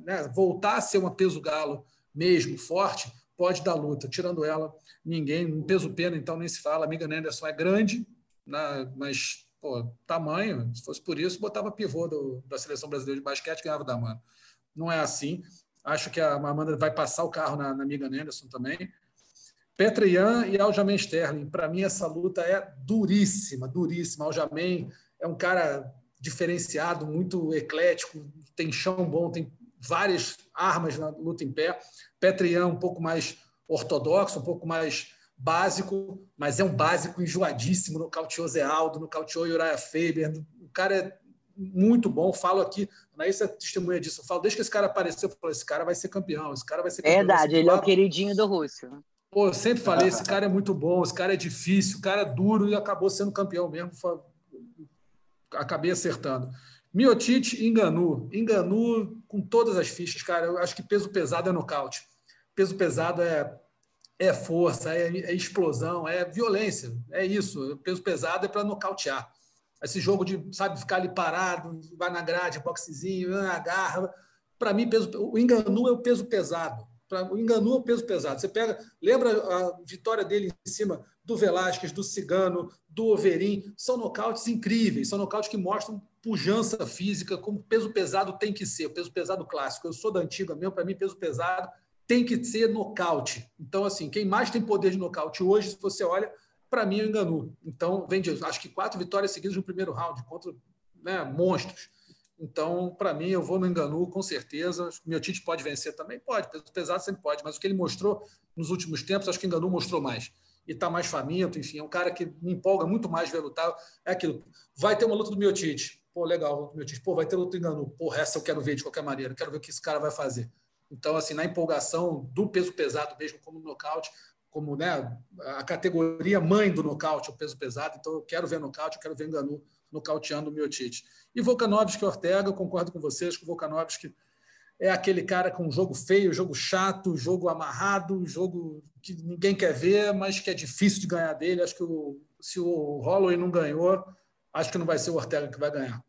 né, voltar a ser uma peso galo mesmo, forte, pode dar luta. Tirando ela, ninguém. No peso pena, então, nem se fala. A amiga Anderson é grande, né? mas pô, tamanho, se fosse por isso, botava pivô do, da seleção brasileira de basquete e ganhava da Amanda. Não é assim. Acho que a Amanda vai passar o carro na, na Megan Anderson também. Petrian e Aljamain Sterling. Para mim, essa luta é duríssima, duríssima. Aljamain é um cara diferenciado, muito eclético, tem chão bom, tem várias armas na luta em pé. Petrian um pouco mais ortodoxo, um pouco mais básico, mas é um básico enjoadíssimo. Nocauteou Zé Aldo, nocauteou Uriah Faber, cara é muito bom. Falo aqui, Anaís é testemunha disso. Eu falo, desde que esse cara apareceu, eu falo, esse cara vai ser campeão, esse cara vai ser campeão. Verdade, ele é o queridinho do Rússio. Pô, eu sempre falei, esse cara é muito bom, esse cara é difícil, o cara é duro e acabou sendo campeão mesmo. Acabei acertando. Miotite enganou. Enganou com todas as fichas, cara. Eu acho que peso pesado é nocaute. Peso pesado é, é força, é, é explosão, é violência. É isso. Peso pesado é para nocautear. Esse jogo de, sabe, ficar ali parado, vai na grade, boxezinho, ah, agarra. Para mim, peso, o enganu é o peso pesado. Pra, o enganu é o peso pesado. Você pega, lembra a vitória dele em cima do Velasquez, do Cigano, do Overin? São nocautes incríveis, são nocautes que mostram pujança física, como peso pesado tem que ser, o peso pesado clássico. Eu sou da antiga mesmo, para mim, peso pesado tem que ser nocaute. Então, assim, quem mais tem poder de nocaute hoje, se você olha, para mim, eu engano. Então, vem acho que quatro vitórias seguidas no primeiro round contra né, monstros. Então, para mim, eu vou no Enganu, com certeza. Meu Tite pode vencer também? Pode, peso pesado sempre pode, mas o que ele mostrou nos últimos tempos, acho que o Enganu mostrou mais. E está mais faminto, enfim, é um cara que me empolga muito mais ver lutar. É aquilo. Vai ter uma luta do meu Tite pô, legal, meu tio, pô, vai ter outro engano, porra, essa eu quero ver de qualquer maneira, quero ver o que esse cara vai fazer. Então, assim, na empolgação do peso pesado mesmo, como nocaute, como né, a categoria mãe do nocaute, o peso pesado, então eu quero ver nocaute, eu quero ver Enganu nocauteando o Miotite. E Volkanovski Ortega, eu concordo com vocês que o Volkanovski é aquele cara com jogo feio, jogo chato, jogo amarrado, jogo que ninguém quer ver, mas que é difícil de ganhar dele. Acho que o, se o Holloway não ganhou, acho que não vai ser o Ortega que vai ganhar.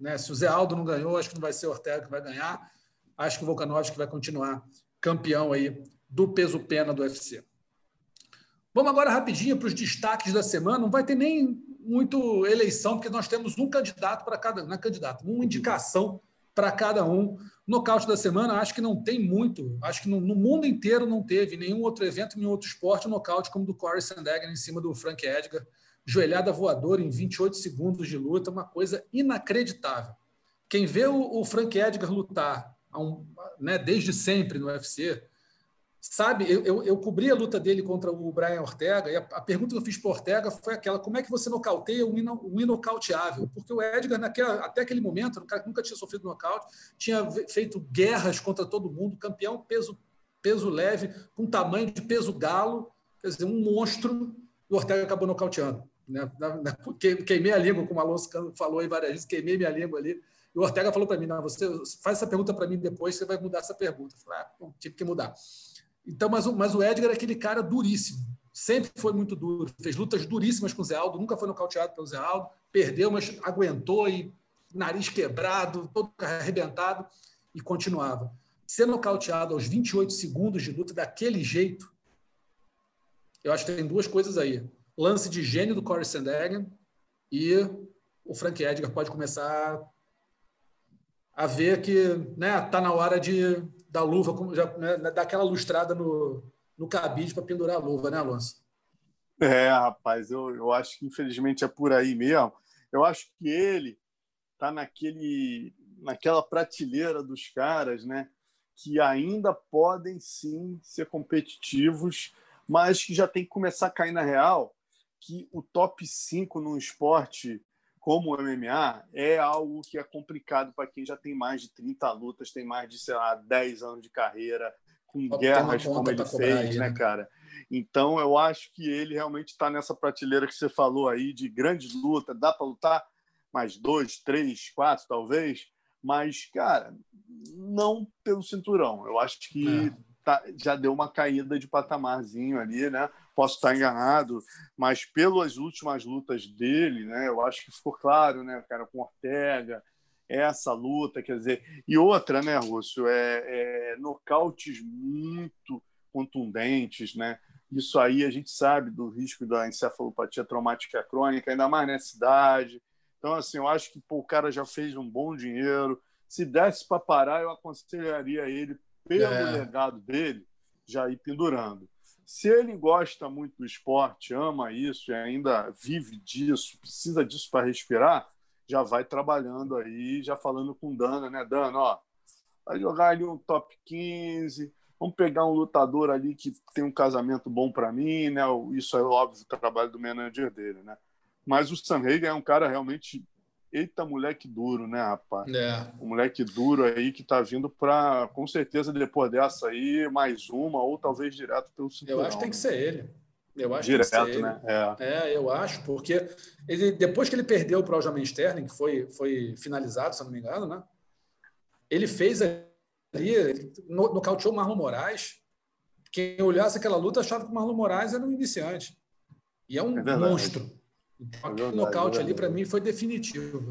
Né? Se o Zé Aldo não ganhou, acho que não vai ser o Ortega que vai ganhar. Acho que o Volkanovski vai continuar campeão aí do peso pena do UFC. Vamos agora rapidinho para os destaques da semana. Não vai ter nem muito eleição, porque nós temos um candidato para cada, não é candidato, uma indicação para cada um. Nocaute da semana, acho que não tem muito. Acho que no, no, mundo inteiro não teve nenhum outro evento, nenhum outro esporte, um nocaute como do Corey Sandhagen em cima do Frank Edgar joelhada voadora em 28 segundos de luta, uma coisa inacreditável. Quem vê o, o Frank Edgar lutar um, né, desde sempre no UFC, sabe, eu, eu, eu, cobri a luta dele contra o Brian Ortega, e a, a pergunta que eu fiz para Ortega foi aquela: como é que você nocauteia um, ino, um inocauteável? Porque o Edgar, naquela, até aquele momento, um cara que nunca tinha sofrido nocaute, tinha feito guerras contra todo mundo, campeão peso, peso leve, com tamanho de peso galo, quer dizer, um monstro, e o Ortega acabou nocauteando. Né? Queimei a língua, como o Alonso falou aí várias vezes, queimei minha língua ali. E o Ortega falou para mim: não, você faz essa pergunta para mim depois, você vai mudar essa pergunta. Eu falei, ah, bom, tive que mudar. Então, mas, o, mas o Edgar é aquele cara duríssimo. Sempre foi muito duro. Fez lutas duríssimas com o Zé Aldo, nunca foi nocauteado pelo Zé Aldo, perdeu, mas aguentou e nariz quebrado, todo arrebentado e continuava. Ser nocauteado aos 28 segundos de luta daquele jeito, eu acho que tem duas coisas aí lance de gênio do Corey Sandhagen e o Frank Edgar pode começar a ver que né, tá na hora de dar luva, já, né, dar aquela lustrada no, no cabide para pendurar a luva, né, Alonso? É, rapaz, eu, eu acho que infelizmente é por aí mesmo. Eu acho que ele tá naquele, naquela prateleira dos caras, né, que ainda podem sim ser competitivos, mas que já tem que começar a cair na real que o top 5 no esporte como o MMA é algo que é complicado para quem já tem mais de 30 lutas, tem mais de, sei lá, 10 anos de carreira, com guerras como ele fez, aí, né, né, cara? Então, eu acho que ele realmente está nessa prateleira que você falou aí de grandes lutas. Dá para lutar mais dois, três, quatro, talvez, mas, cara, não pelo cinturão. Eu acho que é. tá, já deu uma caída de patamarzinho ali, né? Posso estar enganado, mas pelas últimas lutas dele, né, eu acho que ficou claro, né, cara, com Ortega, essa luta, quer dizer, e outra, né, Rússio, é, é nocautes muito contundentes, né? Isso aí a gente sabe do risco da encefalopatia traumática crônica, ainda mais nessa cidade. Então, assim, eu acho que pô, o cara já fez um bom dinheiro. Se desse para parar, eu aconselharia ele, pelo é. legado dele, já ir pendurando. Se ele gosta muito do esporte, ama isso e ainda vive disso, precisa disso para respirar, já vai trabalhando aí, já falando com Dana, né? Dana, ó, vai jogar ali um top 15, vamos pegar um lutador ali que tem um casamento bom para mim, né? Isso é óbvio o trabalho do manager dele, né? Mas o Hagen é um cara realmente eita moleque duro, né, rapaz? É. Um moleque duro aí que tá vindo para, com certeza, depois dessa aí, mais uma, ou talvez direto pelo cinturão. Eu acho que tem que ser ele. Eu acho direto, que tem que ser né? Ele. É. é. eu acho, porque ele, depois que ele perdeu para o Aljamain Sterling, que foi, foi finalizado, se eu não me engano, né? Ele fez ali, no, nocauteou o Marlon Moraes. Quem olhasse aquela luta achava que o Marlon Moraes era um iniciante. E é um é monstro. Então, é aquele nocaute é ali, para mim, foi definitivo.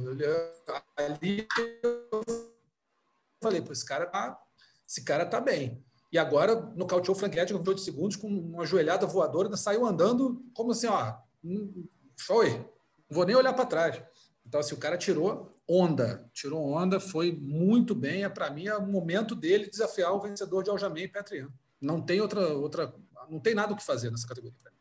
Ali eu falei, pô, esse cara tá, esse cara tá bem. E agora nocauteou o Frank Edgar com 8 segundos com uma joelhada voadora, saiu andando como assim, ó, hum, foi, não vou nem olhar para trás. Então, assim, o cara tirou onda, tirou onda, foi muito bem. É, para mim, é o momento dele desafiar o vencedor de Aljamain e Petriano. Não tem outra, outra, não tem nada o que fazer nessa categoria.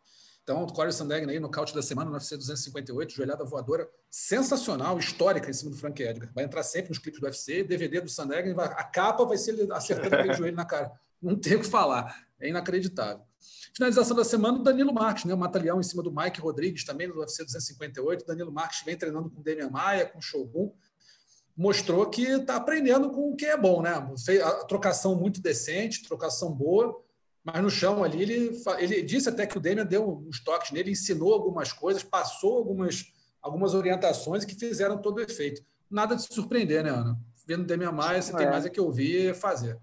Então, o Corey Sandegg aí, nocaute da semana no UFC 258, joelhada voadora sensacional, histórica em cima do Frank Edgar. Vai entrar sempre nos clipes do UFC, DVD do Sandegg, a capa vai ser ele acertando aquele joelho na cara. Não tem o que falar, é inacreditável. Finalização da semana, Danilo Marques, né? o Matalião em cima do Mike Rodrigues, também no UFC 258. Danilo Marques vem treinando com o Demian Maia, com o Shogun. Mostrou que está aprendendo com o que é bom, né? Fez a trocação muito decente, trocação boa mas no chão ali ele, ele disse até que o Demian deu uns toques nele, ensinou algumas coisas, passou algumas, algumas orientações que fizeram todo o efeito. Nada de surpreender, né, Ana? Vendo o Demian Maia, você é. tem mais é que ouvir fazer.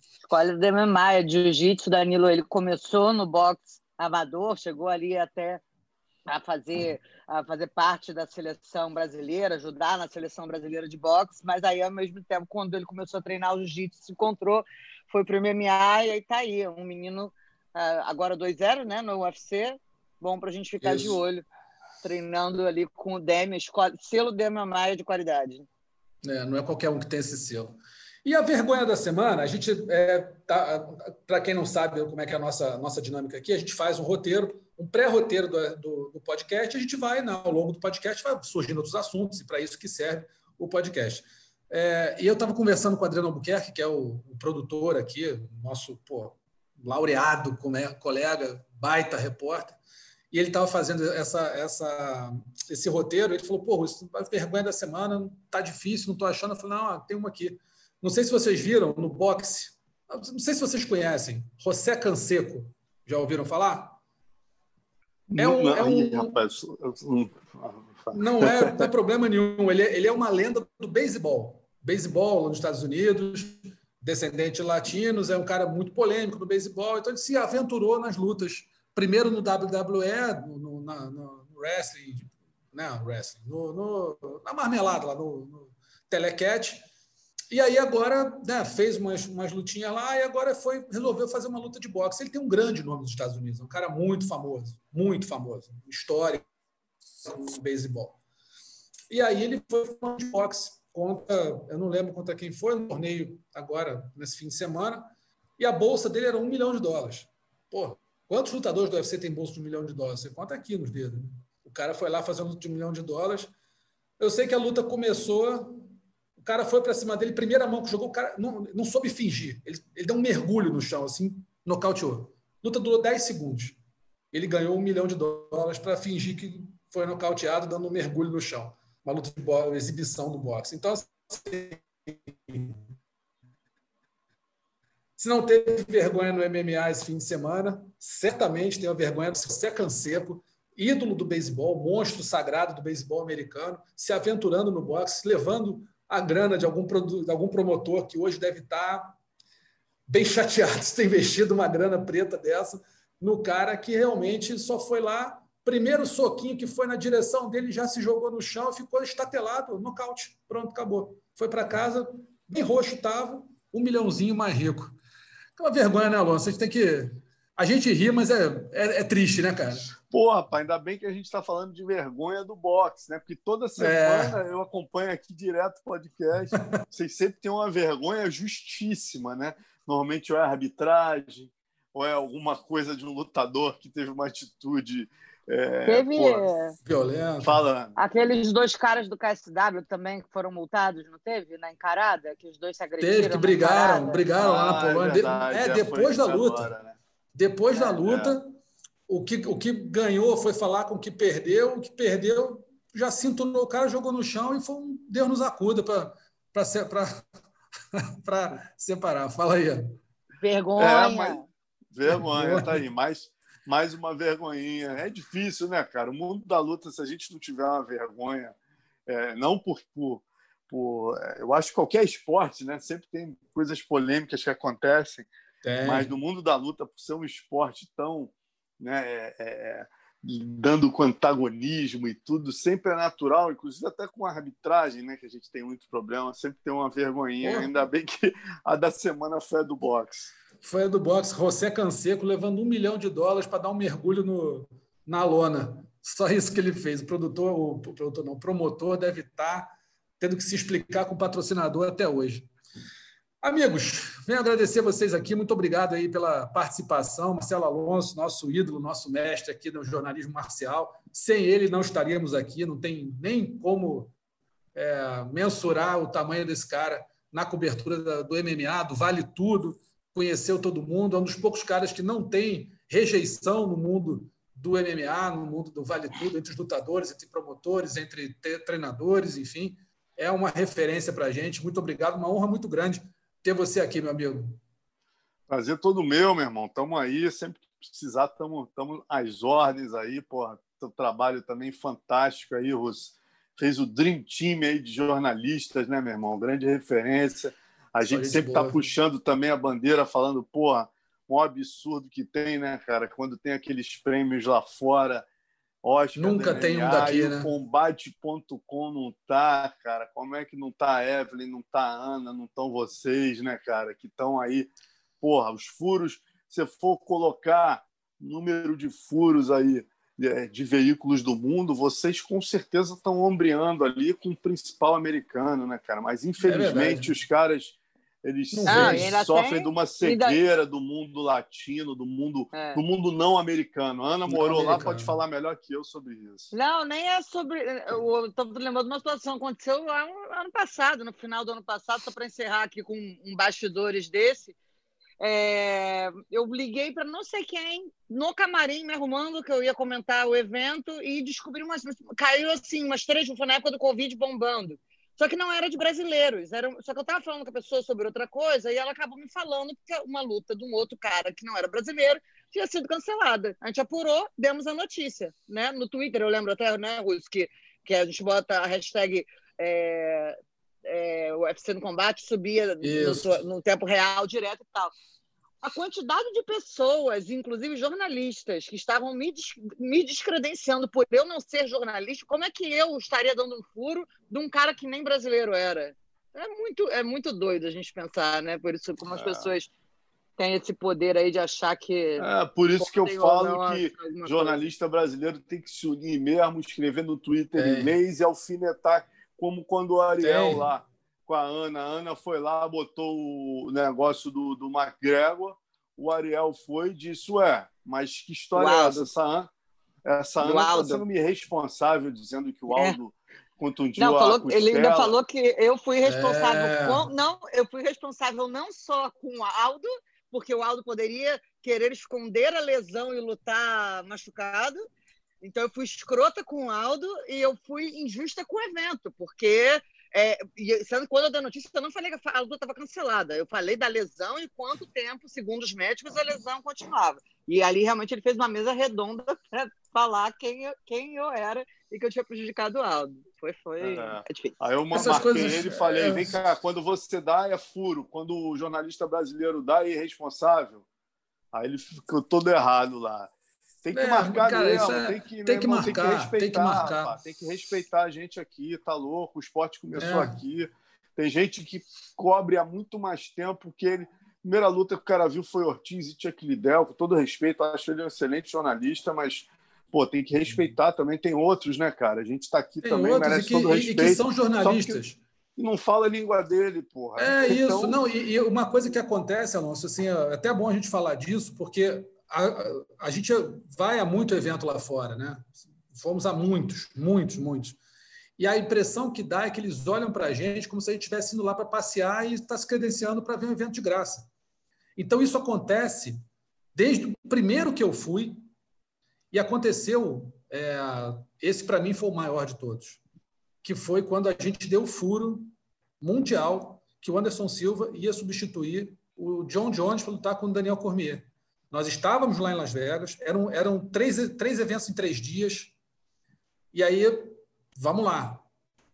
Escolha do Demian Maia, jiu-jitsu, Danilo, ele começou no boxe amador, chegou ali até a fazer, a fazer parte da seleção brasileira, ajudar na seleção brasileira de boxe, mas aí, ao mesmo tempo, quando ele começou a treinar o jiu-jitsu, se encontrou foi para o MMA e aí tá aí, um menino uh, agora 2-0, né, no UFC, bom para a gente ficar Isso. de olho, treinando ali com o Demi, selo Demi Maia de qualidade. É, não é qualquer um que tem esse selo. E a vergonha da semana, a gente, é, tá, para quem não sabe como é que é a nossa, nossa dinâmica aqui, a gente faz um roteiro, um pré-roteiro do, do, do, podcast, a gente vai, né, ao longo do podcast, vai surgindo outros assuntos, e para isso que serve o podcast. É, e eu estava conversando com o Adriano Albuquerque, que é o, o produtor aqui, nosso pô, laureado colega, baita repórter, e ele estava fazendo essa, essa, esse roteiro. Ele falou: Pô, isso a vergonha da semana, tá difícil, não estou achando. Eu falei: Não, tem uma aqui. Não sei se vocês viram no boxe, não sei se vocês conhecem, José Canseco. Já ouviram falar? É um, não, é um, rapaz, não, é, não é problema nenhum. Ele é, ele é uma lenda do beisebol beisebol nos Estados Unidos, descendente de latinos, é um cara muito polêmico no beisebol, então ele se aventurou nas lutas, primeiro no WWE, no, na, no wrestling, né, wrestling no, no, na marmelada, lá no, no telecat, e aí agora né, fez umas, umas lutinhas lá e agora foi resolveu fazer uma luta de boxe. Ele tem um grande nome nos Estados Unidos, um cara muito famoso, muito famoso, histórico no beisebol. E aí ele foi de boxe contra, eu não lembro contra quem foi, no torneio agora, nesse fim de semana, e a bolsa dele era um milhão de dólares. Pô, quantos lutadores do UFC tem bolsa de um milhão de dólares? Você conta aqui nos dedos. Né? O cara foi lá fazendo luta de um milhão de dólares. Eu sei que a luta começou, o cara foi para cima dele, primeira mão que jogou, o cara não, não soube fingir. Ele, ele deu um mergulho no chão, assim, nocauteou. Luta durou 10 segundos. Ele ganhou um milhão de dólares para fingir que foi nocauteado, dando um mergulho no chão uma luta de boxe, exibição do boxe. Então, assim, se não teve vergonha no MMA esse fim de semana, certamente tem a vergonha do José Canseco, ídolo do beisebol, monstro sagrado do beisebol americano, se aventurando no boxe, levando a grana de algum, de algum promotor que hoje deve estar bem chateado de ter investido uma grana preta dessa no cara que realmente só foi lá Primeiro soquinho que foi na direção dele, já se jogou no chão, ficou estatelado, nocaute. Pronto, acabou. Foi para casa, bem roxo estava, um milhãozinho mais rico. É uma vergonha, né, Alonso? A gente tem que. A gente ri, mas é, é, é triste, né, cara? Pô, rapaz, ainda bem que a gente está falando de vergonha do boxe, né? Porque toda semana é. eu acompanho aqui direto o podcast. Vocês sempre têm uma vergonha justíssima, né? Normalmente ou é arbitragem, ou é alguma coisa de um lutador que teve uma atitude é, Teve violento. Fala. Aqueles dois caras do KSW também que foram multados, não teve? Na encarada? Que os dois se agrediram. Teve, que brigaram, brigaram ah, lá na ah, é Polônia. É, verdade, é depois da luta. Agora, né? Depois é, da luta, é. o, que, o que ganhou foi falar com o que perdeu, o que perdeu já cinturou o cara, jogou no chão e foi um Deus nos acuda para separar. Fala aí. Vergonha. É, mas, vergonha, tá aí. Mais, mais uma vergonhinha. É difícil, né, cara? O mundo da luta, se a gente não tiver uma vergonha, é, não por, por, por. É, eu acho que qualquer esporte, né? Sempre tem coisas polêmicas que acontecem, é. mas no mundo da luta, por ser um esporte tão. Né, é, é dando com antagonismo e tudo, sempre é natural, inclusive até com a arbitragem, né, que a gente tem muito problema, sempre tem uma vergonhinha. Ainda bem que a da semana foi a do boxe. Foi a do boxe, José Canseco levando um milhão de dólares para dar um mergulho no, na lona. Só isso que ele fez. O produtor, o, o produtor não, o promotor deve estar tá tendo que se explicar com o patrocinador até hoje. Amigos, venho agradecer vocês aqui. Muito obrigado aí pela participação. Marcelo Alonso, nosso ídolo, nosso mestre aqui no jornalismo marcial. Sem ele não estaríamos aqui, não tem nem como é, mensurar o tamanho desse cara na cobertura do MMA, do Vale Tudo. Conheceu todo mundo, é um dos poucos caras que não tem rejeição no mundo do MMA, no mundo do Vale Tudo, entre os lutadores, entre promotores, entre treinadores, enfim. É uma referência para a gente. Muito obrigado, uma honra muito grande ter você aqui, meu amigo. Prazer todo meu, meu irmão. Estamos aí, sempre que precisar, estamos às ordens aí, porra. Teu trabalho também fantástico aí, Russo. Fez o Dream Team aí de jornalistas, né, meu irmão? Grande referência. A gente sempre está puxando também a bandeira, falando, porra, um absurdo que tem, né, cara? Quando tem aqueles prêmios lá fora, Oscar, Nunca tem um daqui, né? Combate.com não tá, cara. Como é que não tá a Evelyn, não tá a Ana, não estão vocês, né, cara? Que estão aí. Porra, os furos, se for colocar número de furos aí é, de veículos do mundo, vocês com certeza estão ombreando ali com o principal americano, né, cara? Mas infelizmente é os caras eles, não, eles sofrem tem... de uma cegueira do mundo latino, do mundo, é. do mundo não americano. Ana não morou americano. lá, pode falar melhor que eu sobre isso. Não, nem é sobre. Eu estou lembrando de uma situação que aconteceu lá no ano passado, no final do ano passado, só para encerrar aqui com um bastidores desse. É, eu liguei para não sei quem no camarim me arrumando que eu ia comentar o evento e descobri umas caiu assim umas três foi na época do covid bombando só que não era de brasileiros. Era, só que eu estava falando com a pessoa sobre outra coisa e ela acabou me falando que uma luta de um outro cara que não era brasileiro tinha sido cancelada. A gente apurou, demos a notícia. Né? No Twitter, eu lembro até, né, Russo, que, que a gente bota a hashtag é, é, UFC no combate, subia no, no tempo real, direto e tal a quantidade de pessoas, inclusive jornalistas, que estavam me, me descredenciando por eu não ser jornalista, como é que eu estaria dando um furo de um cara que nem brasileiro era? É muito, é muito doido a gente pensar, né? Por isso, como as é. pessoas têm esse poder aí de achar que. É, por isso que eu falo que jornalista coisa. brasileiro tem que se unir mesmo, escrever no Twitter é. inglês e alfinetar, como quando o Ariel lá com a Ana. A Ana foi lá, botou o negócio do, do McGregor. O Ariel foi e disse: Ué, mas que história é essa? Essa Ana, essa Ana está sendo irresponsável dizendo que o é. Aldo é. contundiu não, falou, a Ele ainda falou que eu fui responsável. É. Com, não, eu fui responsável não só com o Aldo, porque o Aldo poderia querer esconder a lesão e lutar machucado. Então eu fui escrota com o Aldo e eu fui injusta com o evento, porque é, sendo que quando eu dei a notícia, eu não falei que a luta estava cancelada. Eu falei da lesão e quanto tempo, segundo os médicos, a lesão continuava. E ali realmente ele fez uma mesa redonda para falar quem eu, quem eu era e que eu tinha prejudicado o Aldo. Foi, foi é. é difícil. Aí eu Essas marquei coisas... ele e falei: é... vem cá, quando você dá é furo, quando o jornalista brasileiro dá é irresponsável. Aí ele ficou todo errado lá. Tem que é, marcar cara, mesmo, é, tem que, tem que marcar, tem que respeitar, tem que marcar. Rapaz, tem que respeitar a gente aqui, tá louco, o esporte começou é. aqui. Tem gente que cobre há muito mais tempo que ele. A primeira luta que o cara viu foi Ortiz e Chuck Liddell, com todo respeito, acho ele um excelente jornalista, mas pô, tem que respeitar também. Tem outros, né, cara? A gente está aqui tem também, merece que, todo respeito. E que são jornalistas. Que não fala a língua dele, porra. É então... isso. Não, e, e, uma coisa que acontece, Alonso, assim, é até bom a gente falar disso, porque a, a gente vai a muito evento lá fora, né? Fomos a muitos, muitos, muitos. E a impressão que dá é que eles olham para a gente como se a gente estivesse indo lá para passear e está se credenciando para ver um evento de graça. Então, isso acontece desde o primeiro que eu fui, e aconteceu é, esse para mim foi o maior de todos, que foi quando a gente deu o furo mundial que o Anderson Silva ia substituir o John Jones para lutar com o Daniel Cormier. Nós estávamos lá em Las Vegas, eram, eram três, três eventos em três dias, e aí, vamos lá,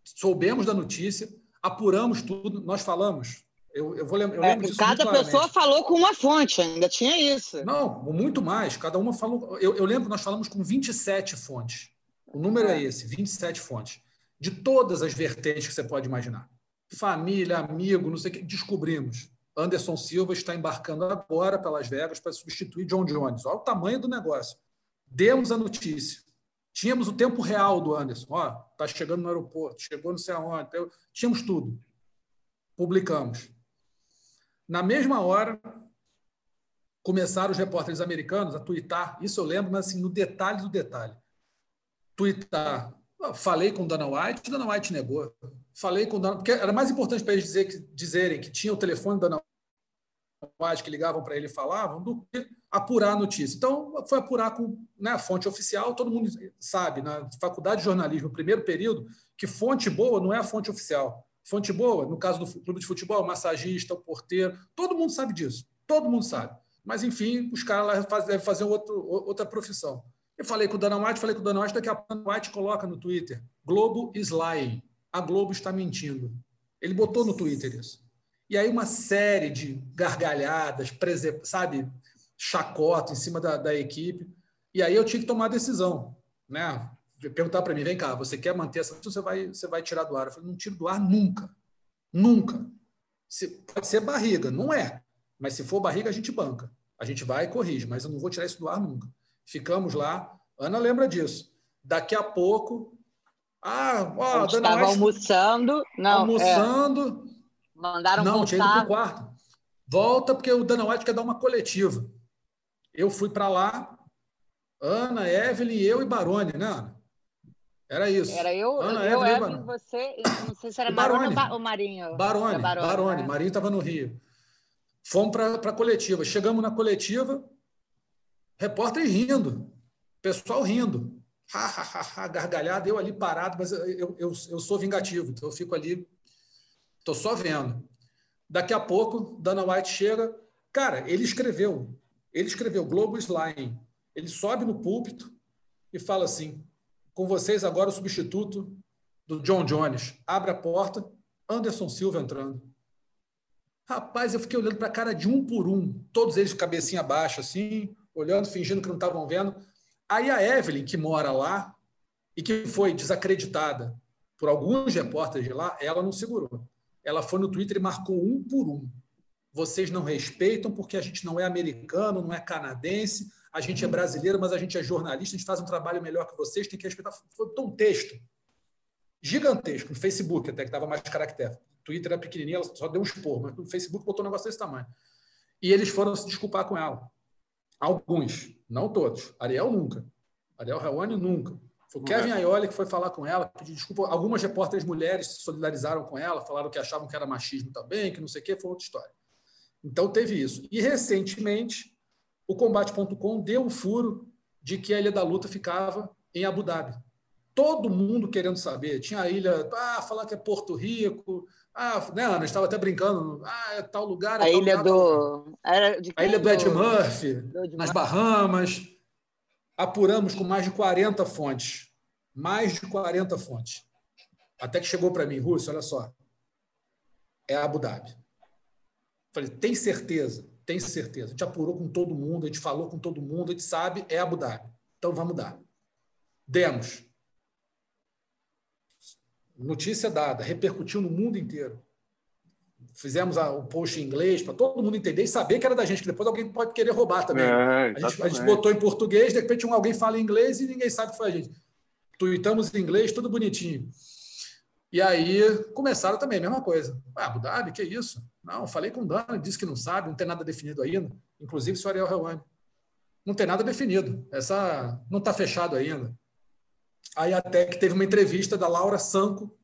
soubemos da notícia, apuramos tudo, nós falamos. Eu, eu vou lembrar. É, cada pessoa falou com uma fonte, ainda tinha isso. Não, muito mais. Cada uma falou. Eu, eu lembro que nós falamos com 27 fontes. O número é. é esse, 27 fontes. De todas as vertentes que você pode imaginar. Família, amigo, não sei o que. Descobrimos. Anderson Silva está embarcando agora para Las Vegas para substituir John Jones. Olha o tamanho do negócio. Demos a notícia. Tínhamos o tempo real do Anderson. Ó, está chegando no aeroporto, chegou não sei aonde. Então, tínhamos tudo. Publicamos. Na mesma hora, começaram os repórteres americanos a twittar. Isso eu lembro, mas assim, no detalhe do detalhe. Twittar. Falei com Dana White, Dana White negou. Falei com Dana... Porque era mais importante para eles dizer que, dizerem que tinha o telefone da Dana White que ligavam para ele e falavam do que apurar a notícia. Então, foi apurar com né, a fonte oficial. Todo mundo sabe, na faculdade de jornalismo, primeiro período, que fonte boa não é a fonte oficial. Fonte boa, no caso do clube de futebol, o massagista, o porteiro, todo mundo sabe disso. Todo mundo sabe. Mas, enfim, os caras lá devem fazer outro, outra profissão. Eu falei com o Dana White, falei com o Dana White, daqui a pouco o Dana White coloca no Twitter, Globo is lying. A Globo está mentindo. Ele botou no Twitter isso. E aí uma série de gargalhadas, sabe, chacota em cima da, da equipe. E aí eu tinha que tomar a decisão, né? Perguntar para mim, vem cá, você quer manter essa você vai, você vai tirar do ar? Eu falei, não tiro do ar nunca. Nunca. Se, pode ser barriga, não é. Mas se for barriga, a gente banca. A gente vai e corrige, mas eu não vou tirar isso do ar nunca. Ficamos lá. Ana lembra disso. Daqui a pouco. Ah, ó, a estava almoçando. Não, é. almoçando. É. Mandaram Não, voltar. tinha ido para o quarto. Volta, porque o Dana White quer dar uma coletiva. Eu fui para lá, Ana, Evelyn, eu e Baroni, né, Ana? Era isso. Era eu, Ana, eu, Evelyn, Evelyn você, não sei se era Baroni ou Marinho. Baroni, Baroni, Baroni né? Marinho estava no Rio. Fomos para a coletiva. Chegamos na coletiva, repórter rindo, pessoal rindo. Ha, ha, ha, ha, gargalhada, eu ali parado, mas eu, eu, eu sou vingativo, então eu fico ali, estou só vendo. Daqui a pouco, Dana White chega. Cara, ele escreveu ele escreveu Globo Slime. Ele sobe no púlpito e fala assim: com vocês agora o substituto do John Jones. Abre a porta, Anderson Silva entrando. Rapaz, eu fiquei olhando para a cara de um por um, todos eles de cabecinha baixa, assim, olhando, fingindo que não estavam vendo. Aí a Evelyn, que mora lá e que foi desacreditada por alguns repórteres de lá, ela não segurou. Ela foi no Twitter e marcou um por um vocês não respeitam porque a gente não é americano, não é canadense, a gente é brasileiro, mas a gente é jornalista, a gente faz um trabalho melhor que vocês, tem que respeitar. Foi um texto gigantesco, no Facebook até, que estava mais caractere. Twitter era pequenininho, ela só deu um expor, mas no Facebook botou um negócio desse tamanho. E eles foram se desculpar com ela. Alguns, não todos. Ariel nunca. Ariel Raoni nunca. Foi o Kevin Aioli que foi falar com ela, pediu desculpa. Algumas repórteres mulheres se solidarizaram com ela, falaram que achavam que era machismo também, que não sei o quê, foi outra história. Então teve isso. E recentemente, o Combate.com deu o furo de que a Ilha da Luta ficava em Abu Dhabi. Todo mundo querendo saber. Tinha a ilha, ah, falar que é Porto Rico, ah, né, Ana, estava até brincando, ah, é tal lugar. É a tal ilha lugar, do. Era de a ilha do Ed Murphy, do nas Bahamas. Apuramos com mais de 40 fontes. Mais de 40 fontes. Até que chegou para mim, Rússio, olha só. É Abu Dhabi. Falei, tem certeza? Tem certeza. A gente apurou com todo mundo, a gente falou com todo mundo, a gente sabe, é Abu Dhabi. Então vamos dar. Demos. Notícia dada, repercutiu no mundo inteiro. Fizemos o post em inglês para todo mundo entender e saber que era da gente, que depois alguém pode querer roubar também. É, a, gente, a, gente, botou em português, de repente alguém fala em inglês e ninguém sabe que foi a gente. Tuitamos em inglês, tudo bonitinho. E aí começaram também, a mesma coisa. Ah, Abu Dhabi, que isso? Não, falei com o Dani, disse que não sabe, não tem nada definido ainda. Inclusive, o Ariel Helwani. Não tem nada definido. Essa não está fechado ainda. Aí até que teve uma entrevista da Laura Sanco,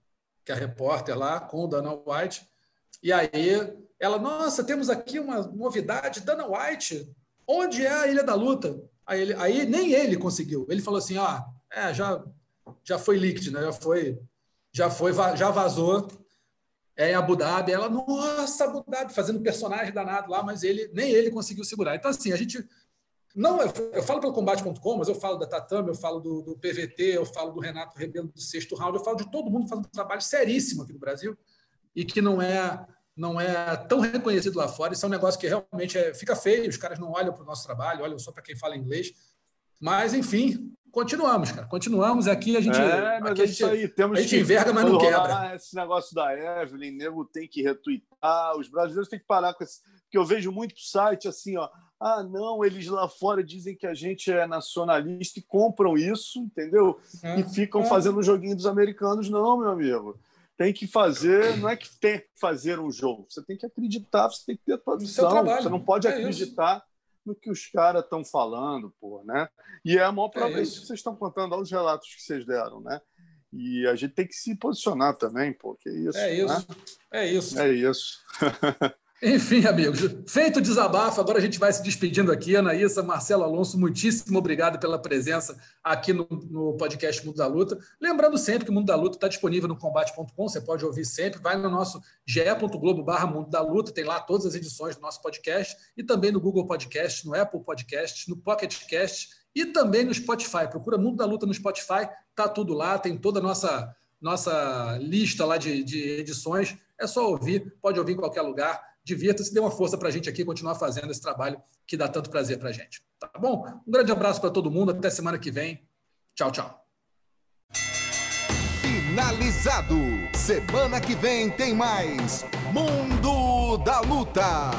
que é a repórter lá, com o Dana White. E aí ela, nossa, temos aqui uma novidade, Dana White, onde é a Ilha da Luta? Aí, ele, aí nem ele conseguiu. Ele falou assim, ah, É, já, já foi líquido, né? Já foi, já foi, já vazou. É em Abu Dhabi. Ela, nossa, Abu Dhabi, fazendo personagem danado lá, mas ele nem ele conseguiu segurar. Então, assim, a gente. Não, eu, eu falo pelo combate.com, mas eu falo da Tatame, eu falo do, do, PVT, eu falo do Renato Rebelo do sexto round, eu falo de todo mundo fazendo um trabalho seríssimo aqui no Brasil e que não é não é tão reconhecido lá fora. Isso é um negócio que realmente é, fica feio, os caras não olham para o nosso trabalho, olham só para quem fala inglês. Mas, enfim, continuamos, cara. Continuamos aqui, a gente. É, mas é isso aí. Temos a gente que, enverga, mas não quebra. Esse negócio da Evelyn, nego tem que retweetar, os brasileiros têm que parar com esse. Porque eu vejo muito site assim, ó. Ah, não, eles lá fora dizem que a gente é nacionalista e compram isso, entendeu? É, e ficam é. fazendo o joguinho dos americanos. Não, meu amigo tem que fazer, não é que tem que fazer um jogo, você tem que acreditar, você tem que ter a tua visão, você não pode é acreditar isso. No que os caras estão falando, pô, né? E é a maior prova é isso que vocês estão contando aos relatos que vocês deram, né? E a gente tem que se posicionar também, pô, que é isso. É isso. Né? É isso. É isso. Enfim, amigos, feito o desabafo, agora a gente vai se despedindo aqui. Anaísa, Marcelo Alonso, muitíssimo obrigado pela presença aqui no, no podcast Mundo da Luta. Lembrando sempre que o Mundo da Luta está disponível no combate.com, você pode ouvir sempre. Vai no nosso ge.globo barra Mundo da Luta, tem lá todas as edições do nosso podcast e também no Google Podcast, no Apple Podcast, no Pocket Cast e também no Spotify. Procura Mundo da Luta no Spotify, tá tudo lá, tem toda a nossa, nossa lista lá de, de edições. É só ouvir, pode ouvir em qualquer lugar divirta-se, dê uma força para a gente aqui continuar fazendo esse trabalho que dá tanto prazer para a gente. Tá bom? Um grande abraço para todo mundo, até semana que vem. Tchau, tchau. Finalizado. Semana que vem tem mais Mundo da Luta.